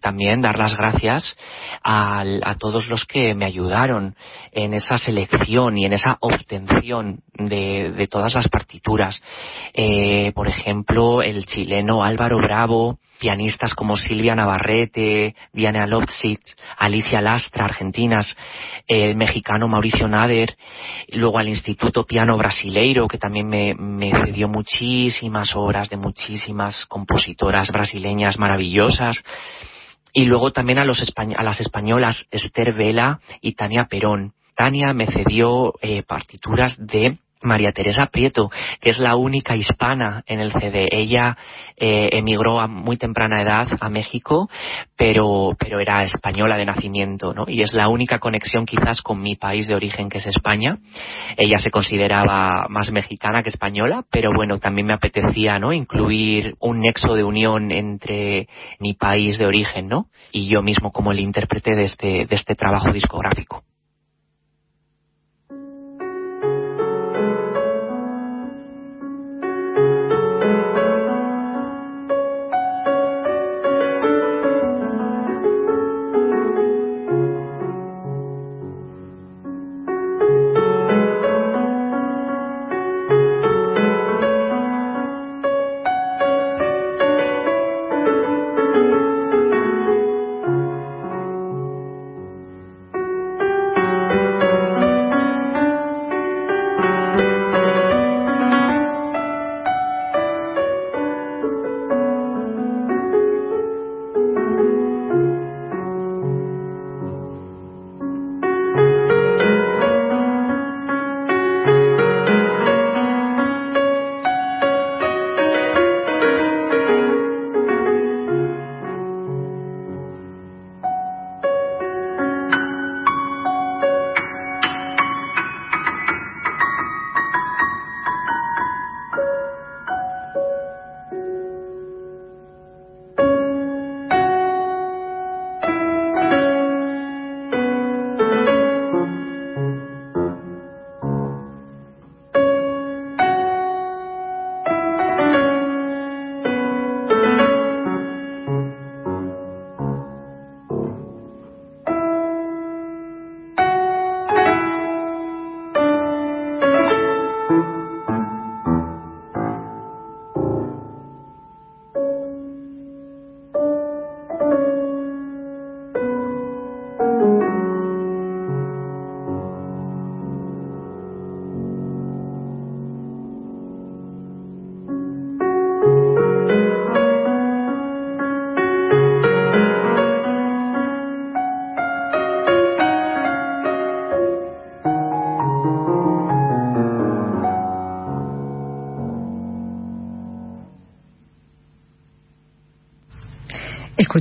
también dar las gracias a, todos los que me ayudaron en esa selección y en esa obtención de, todas las partituras. Eh, por ejemplo, el chileno Álvaro Bravo, pianistas como Silvia Navarrete, Diana Lovsitz, Alicia Lastra, argentinas, el mexicano Mauricio Nader, luego al Instituto Piano Brasileiro, que también me, me cedió muchísimas obras de muchísimas compositoras brasileñas maravillosas, y luego también a, los a las españolas Esther Vela y Tania Perón. Tania me cedió eh, partituras de María Teresa Prieto, que es la única hispana en el CD. Ella eh, emigró a muy temprana edad a México, pero, pero era española de nacimiento, ¿no? Y es la única conexión quizás con mi país de origen, que es España. Ella se consideraba más mexicana que española, pero bueno, también me apetecía, ¿no? Incluir un nexo de unión entre mi país de origen, ¿no? Y yo mismo como el intérprete de este, de este trabajo discográfico.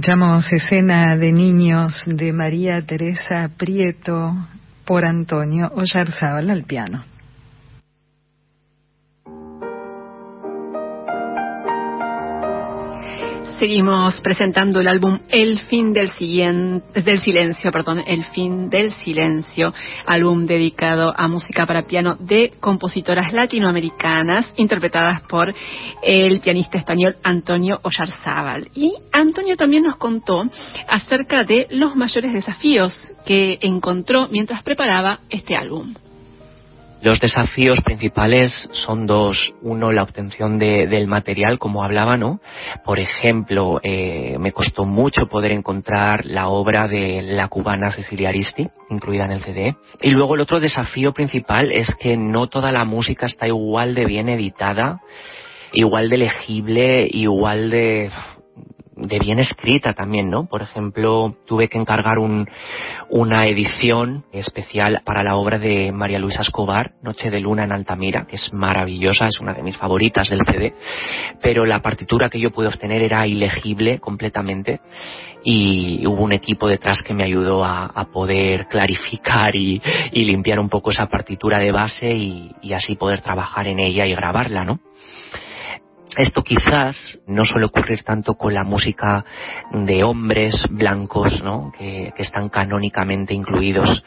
Escuchamos escena de niños de María Teresa Prieto por Antonio Oyarzábal al piano. Seguimos presentando el álbum El fin del, silencio, perdón, El fin del silencio, álbum dedicado a música para piano de compositoras latinoamericanas interpretadas por el pianista español Antonio Oyarzábal. Y Antonio también nos contó acerca de los mayores desafíos que encontró mientras preparaba este álbum. Los desafíos principales son dos. Uno, la obtención del material, como hablaba, ¿no? Por ejemplo, eh, me costó mucho poder encontrar la obra de la cubana Cecilia Aristi, incluida en el CD. Y luego el otro desafío principal es que no toda la música está igual de bien editada, igual de legible, igual de de bien escrita también, ¿no? Por ejemplo, tuve que encargar un, una edición especial para la obra de María Luisa Escobar, Noche de Luna en Altamira, que es maravillosa, es una de mis favoritas del CD, pero la partitura que yo pude obtener era ilegible completamente y hubo un equipo detrás que me ayudó a, poder clarificar y, limpiar un poco esa partitura de base y, y así poder trabajar en ella y grabarla, ¿no? Esto quizás no suele ocurrir tanto con la música de hombres blancos, ¿no? Que, están canónicamente incluidos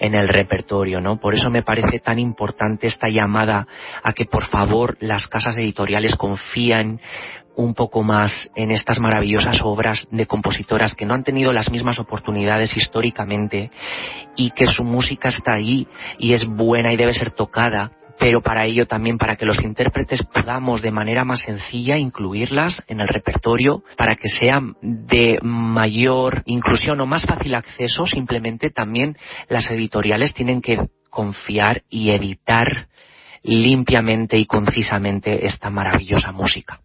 en el repertorio, ¿no? Por eso me parece tan importante esta llamada a que por favor las casas editoriales confíen un poco más en estas maravillosas obras de compositoras que no han tenido las mismas oportunidades históricamente y que su música está ahí y es buena y debe ser tocada pero para ello también para que los intérpretes podamos de manera más sencilla incluirlas en el repertorio para que sean de mayor inclusión o más fácil acceso, simplemente también las editoriales tienen que confiar y editar limpiamente y concisamente esta maravillosa música.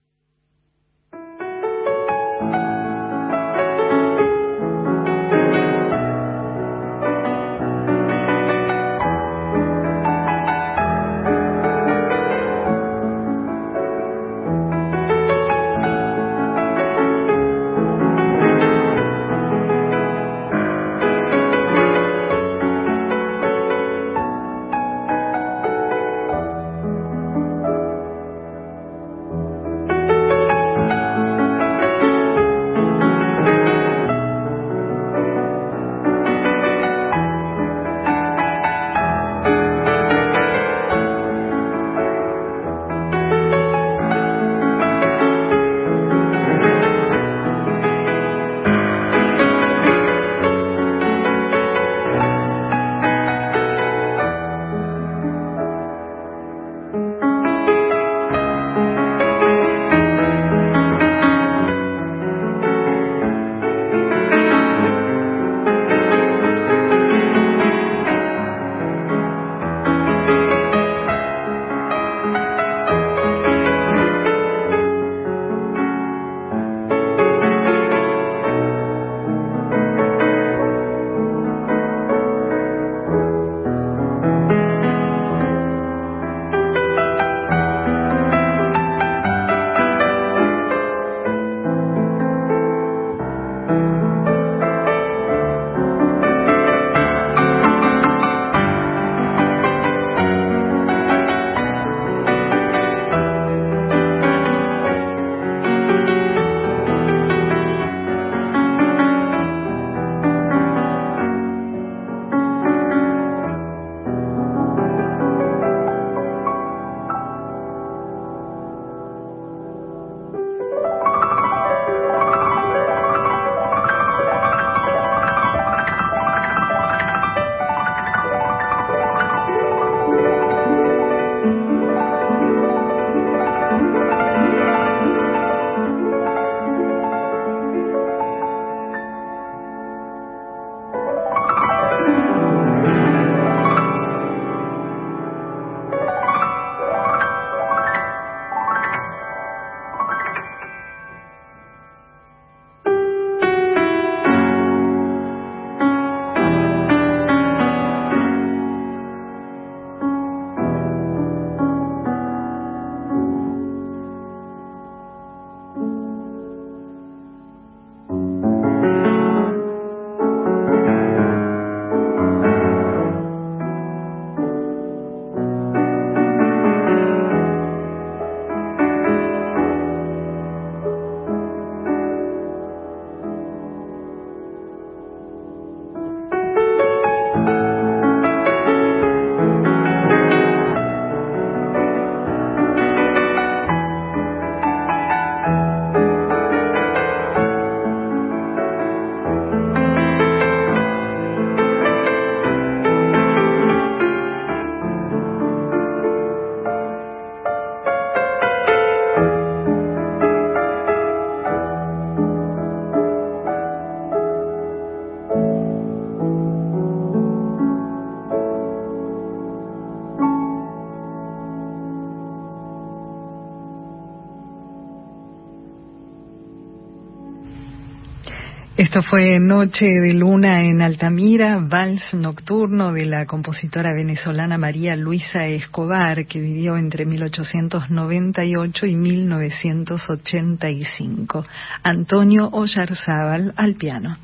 Fue Noche de Luna en Altamira, vals nocturno de la compositora venezolana María Luisa Escobar, que vivió entre 1898 y 1985. Antonio Ollarzábal al piano.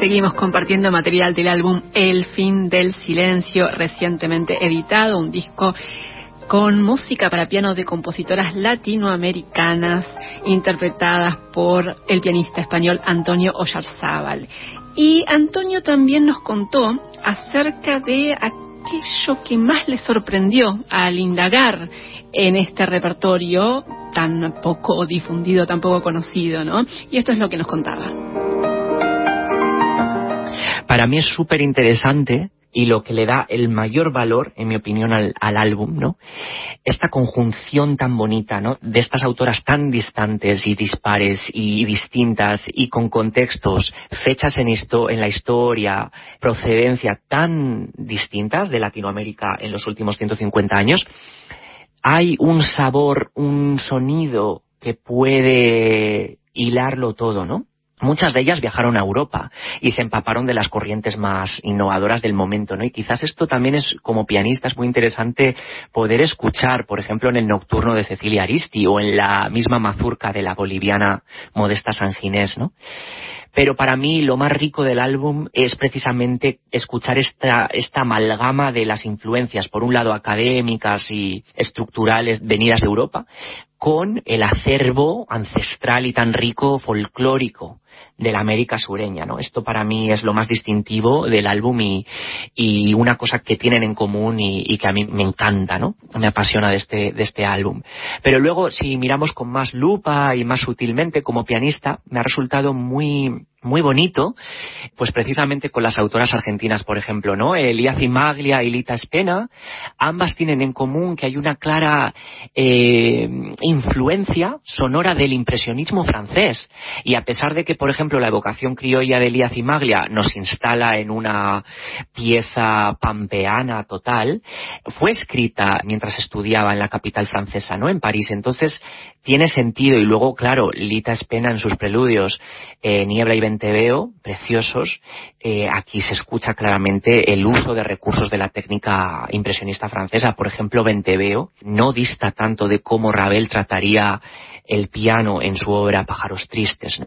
Seguimos compartiendo material del álbum El fin del silencio, recientemente editado, un disco con música para piano de compositoras latinoamericanas interpretadas por el pianista español Antonio Ollarzábal. Y Antonio también nos contó acerca de aquello que más le sorprendió al indagar en este repertorio tan poco difundido, tan poco conocido, ¿no? Y esto es lo que nos contaba. Para mí es súper interesante y lo que le da el mayor valor, en mi opinión, al, álbum, ¿no? Esta conjunción tan bonita, ¿no? De estas autoras tan distantes y dispares y distintas y con contextos, fechas en, la historia, procedencia tan distintas de Latinoamérica en los últimos 150 años, hay un sabor, un sonido que puede hilarlo todo, ¿no? Muchas de ellas viajaron a Europa y se empaparon de las corrientes más innovadoras del momento, ¿no? Y quizás esto también es, como pianista, es muy interesante poder escuchar, por ejemplo, en el Nocturno de Cecilia Aristi o en la misma mazurca de la boliviana Modesta Sanginés, ¿no? pero para mí lo más rico del álbum es precisamente escuchar esta, esta amalgama de las influencias, por un lado académicas y estructurales venidas de Europa, con el acervo ancestral y tan rico folclórico de la América sureña, ¿no? Esto para mí es lo más distintivo del álbum y, y una cosa que tienen en común y, que a mí me encanta, ¿no? Me apasiona de este, de este álbum. Pero luego, si miramos con más lupa y más sutilmente como pianista, me ha resultado muy, muy bonito, pues precisamente con las autoras argentinas, por ejemplo, ¿no? Elías Maglia y Lita Spena, ambas tienen en común que hay una clara eh, influencia sonora del impresionismo francés. Y a pesar de que, por ejemplo, la evocación criolla de Elías Maglia nos instala en una pieza pampeana total, fue escrita mientras estudiaba en la capital francesa, ¿no? En París. Entonces, tiene sentido. Y luego, claro, Lita Spena en sus preludios, eh, Niebla y Venteveo, preciosos, eh, aquí se escucha claramente el uso de recursos de la técnica impresionista francesa. Por ejemplo, Venteveo no dista tanto de cómo Ravel trataría el piano en su obra Pájaros Tristes.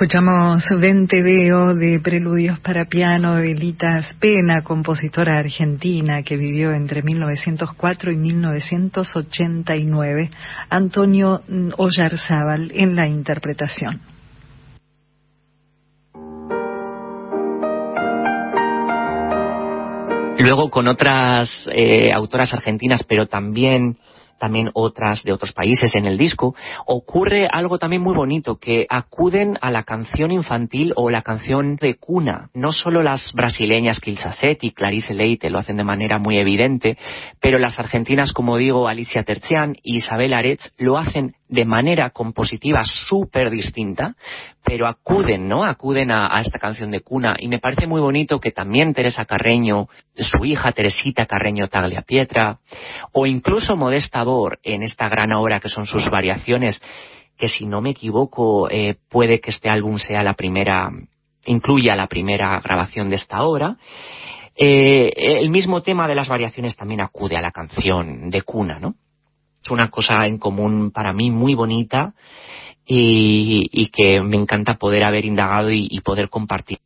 Escuchamos Veo de Preludios para Piano de Lita Spena, compositora argentina que vivió entre 1904 y 1989. Antonio Ollarzábal en la interpretación. luego con otras eh, autoras argentinas, pero también también otras de otros países en el disco, ocurre algo también muy bonito, que acuden a la canción infantil o la canción de cuna. No solo las brasileñas Kilsaset y Clarice Leite lo hacen de manera muy evidente, pero las argentinas, como digo, Alicia Terzian y Isabel Aretz lo hacen de manera compositiva súper distinta, pero acuden, ¿no? Acuden a, esta canción de cuna y me parece muy bonito que también Teresa Carreño, su hija Teresita Carreño Tagliapietra, o incluso Modesta Bor en esta gran obra que son sus variaciones, que si no me equivoco eh, puede que este álbum sea la primera, incluya la primera grabación de esta obra, eh, el mismo tema de las variaciones también acude a la canción de cuna, ¿no? Es una cosa en común para mí muy bonita y, que me encanta poder haber indagado y poder compartir.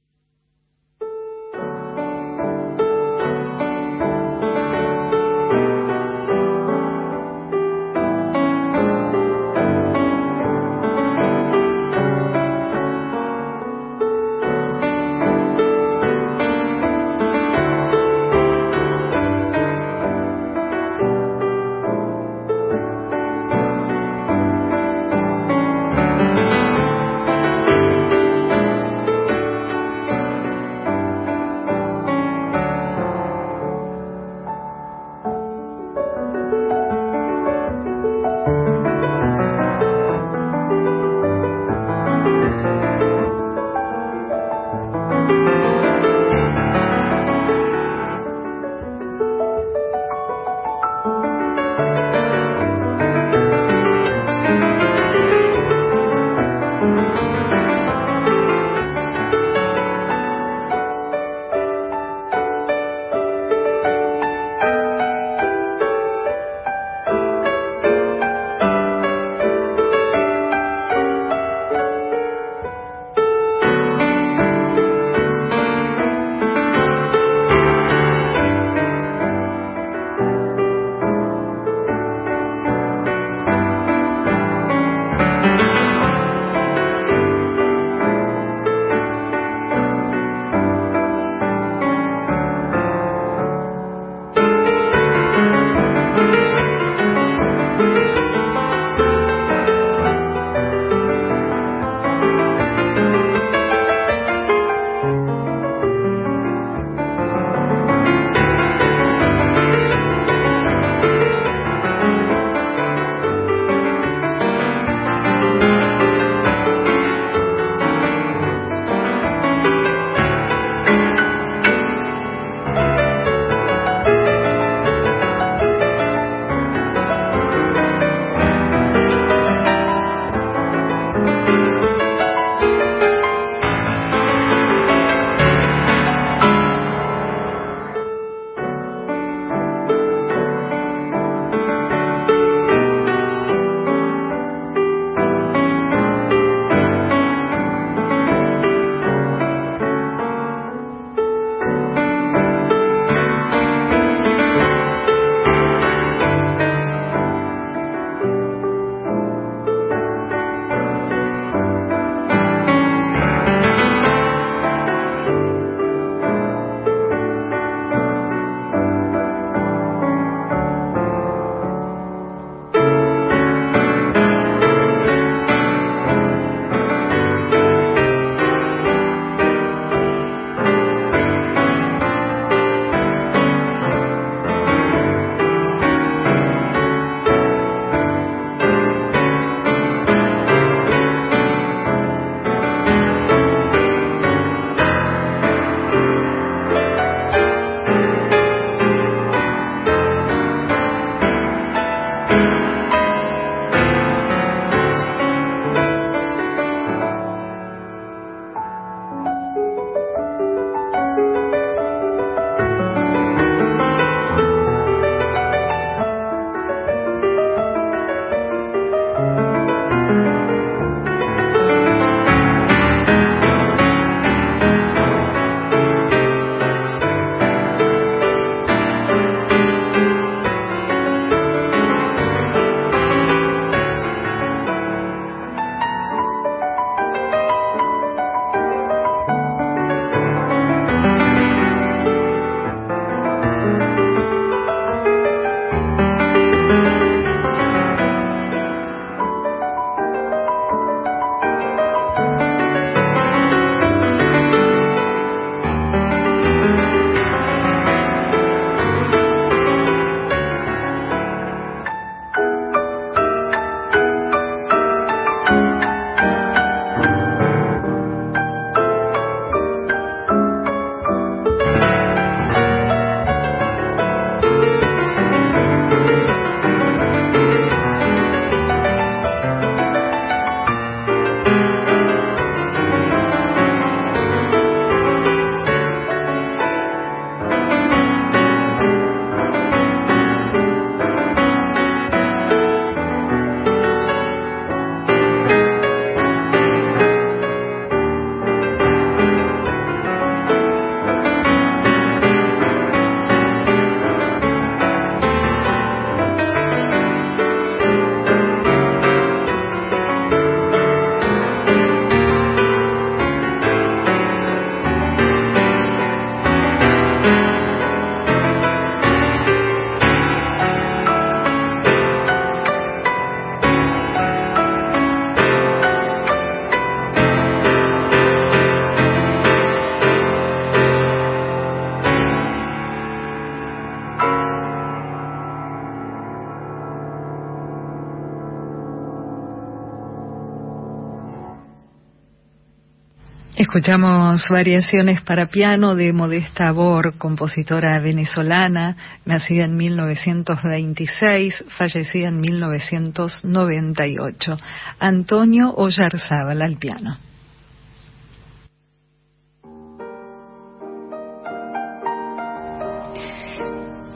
Escuchamos variaciones para piano de Modesta Bor, compositora venezolana, nacida en 1926, fallecida en 1998. Antonio Ollarzábal al piano.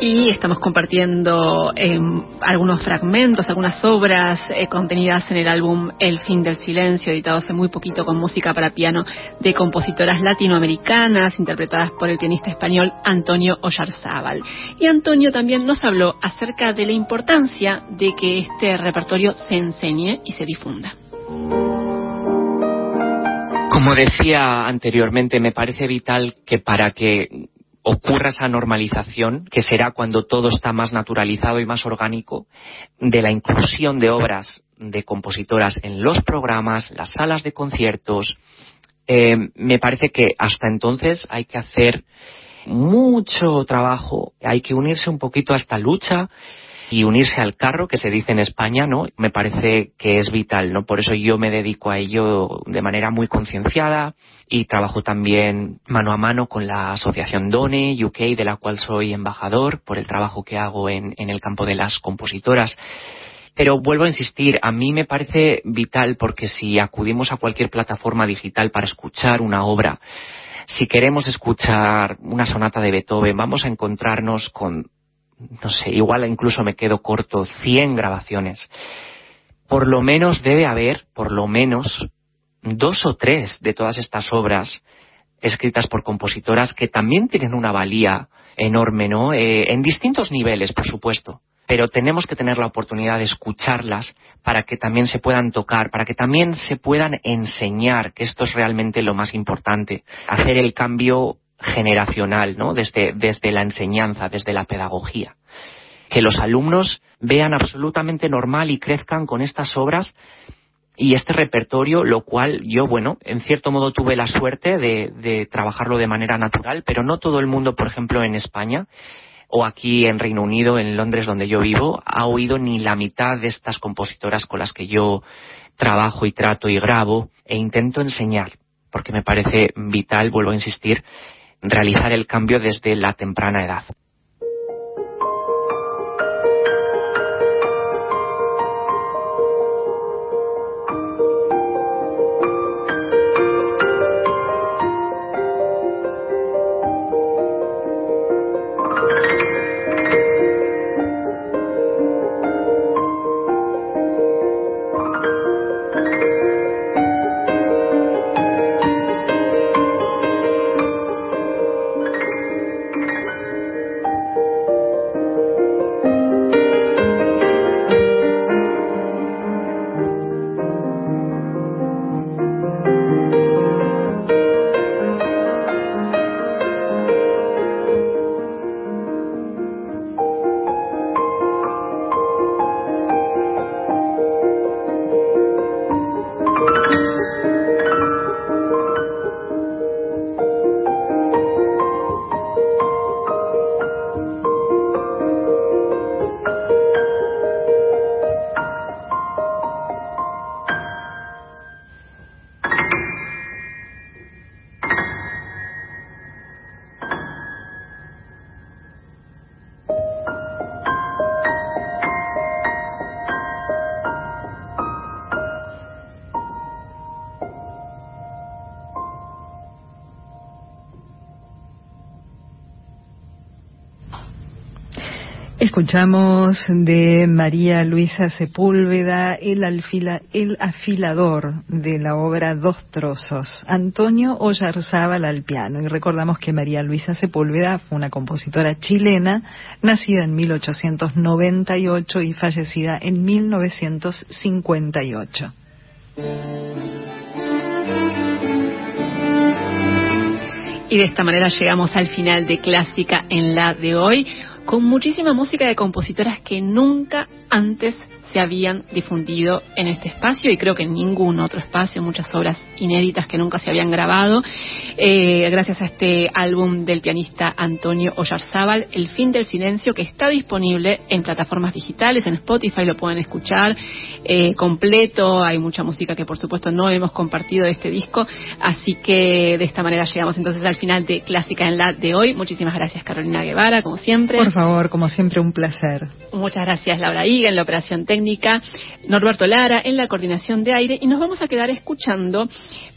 Y estamos compartiendo eh, algunos fragmentos, algunas obras eh, contenidas en el álbum El fin del silencio, editado hace muy poquito con música para piano de compositoras latinoamericanas, interpretadas por el pianista español Antonio Ollarzábal. Y Antonio también nos habló acerca de la importancia de que este repertorio se enseñe y se difunda. Como decía anteriormente, me parece vital que para que ocurra esa normalización, que será cuando todo está más naturalizado y más orgánico, de la inclusión de obras de compositoras en los programas, las salas de conciertos. Eh, me parece que hasta entonces hay que hacer mucho trabajo, hay que unirse un poquito a esta lucha y unirse al carro que se dice en España, ¿no? Me parece que es vital, ¿no? Por eso yo me dedico a ello de manera muy concienciada y trabajo también mano a mano con la asociación DONE UK, de la cual soy embajador por el trabajo que hago en, el campo de las compositoras. Pero vuelvo a insistir, a mí me parece vital porque si acudimos a cualquier plataforma digital para escuchar una obra, si queremos escuchar una sonata de Beethoven, vamos a encontrarnos con no sé, igual incluso me quedo corto, 100 grabaciones. Por lo menos debe haber, por lo menos, dos o tres de todas estas obras escritas por compositoras que también tienen una valía enorme, ¿no? Eh, en distintos niveles, por supuesto. Pero tenemos que tener la oportunidad de escucharlas para que también se puedan tocar, para que también se puedan enseñar, que esto es realmente lo más importante. Hacer el cambio generacional, ¿no? Desde, desde la enseñanza, desde la pedagogía. Que los alumnos vean absolutamente normal y crezcan con estas obras y este repertorio, lo cual yo, bueno, en cierto modo tuve la suerte de, de, trabajarlo de manera natural, pero no todo el mundo, por ejemplo, en España o aquí en Reino Unido, en Londres, donde yo vivo, ha oído ni la mitad de estas compositoras con las que yo trabajo y trato y grabo e intento enseñar, porque me parece vital, vuelvo a insistir, realizar el cambio desde la temprana edad. Escuchamos de María Luisa Sepúlveda el, el afilador de la obra Dos Trozos, Antonio Ollarzábal al piano. Y recordamos que María Luisa Sepúlveda fue una compositora chilena, nacida en 1898 y fallecida en 1958. Y de esta manera llegamos al final de Clásica en la de hoy con muchísima música de compositoras que nunca antes se habían difundido en este espacio y creo que en ningún otro espacio, muchas obras inéditas que nunca se habían grabado, eh, gracias a este álbum del pianista Antonio Ollarzábal, El fin del silencio, que está disponible en plataformas digitales, en Spotify lo pueden escuchar eh, completo, hay mucha música que por supuesto no hemos compartido de este disco, así que de esta manera llegamos entonces al final de Clásica en la de hoy. Muchísimas gracias Carolina Guevara, como siempre. Por favor, como siempre, un placer. Muchas gracias Laura Higa en la operación técnica, Norberto Lara en la coordinación de aire y nos vamos a quedar escuchando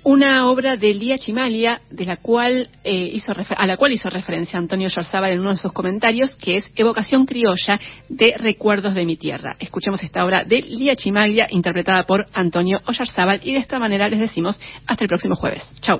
una obra de Lía Chimalia, de la cual, eh, hizo a la cual hizo referencia Antonio Yorzábal en uno de sus comentarios, que es Evocación criolla de Recuerdos de mi tierra. Escuchemos esta obra de Lía Chimalia, interpretada por Antonio Oyarzábal, y de esta manera les decimos hasta el próximo jueves. Chau.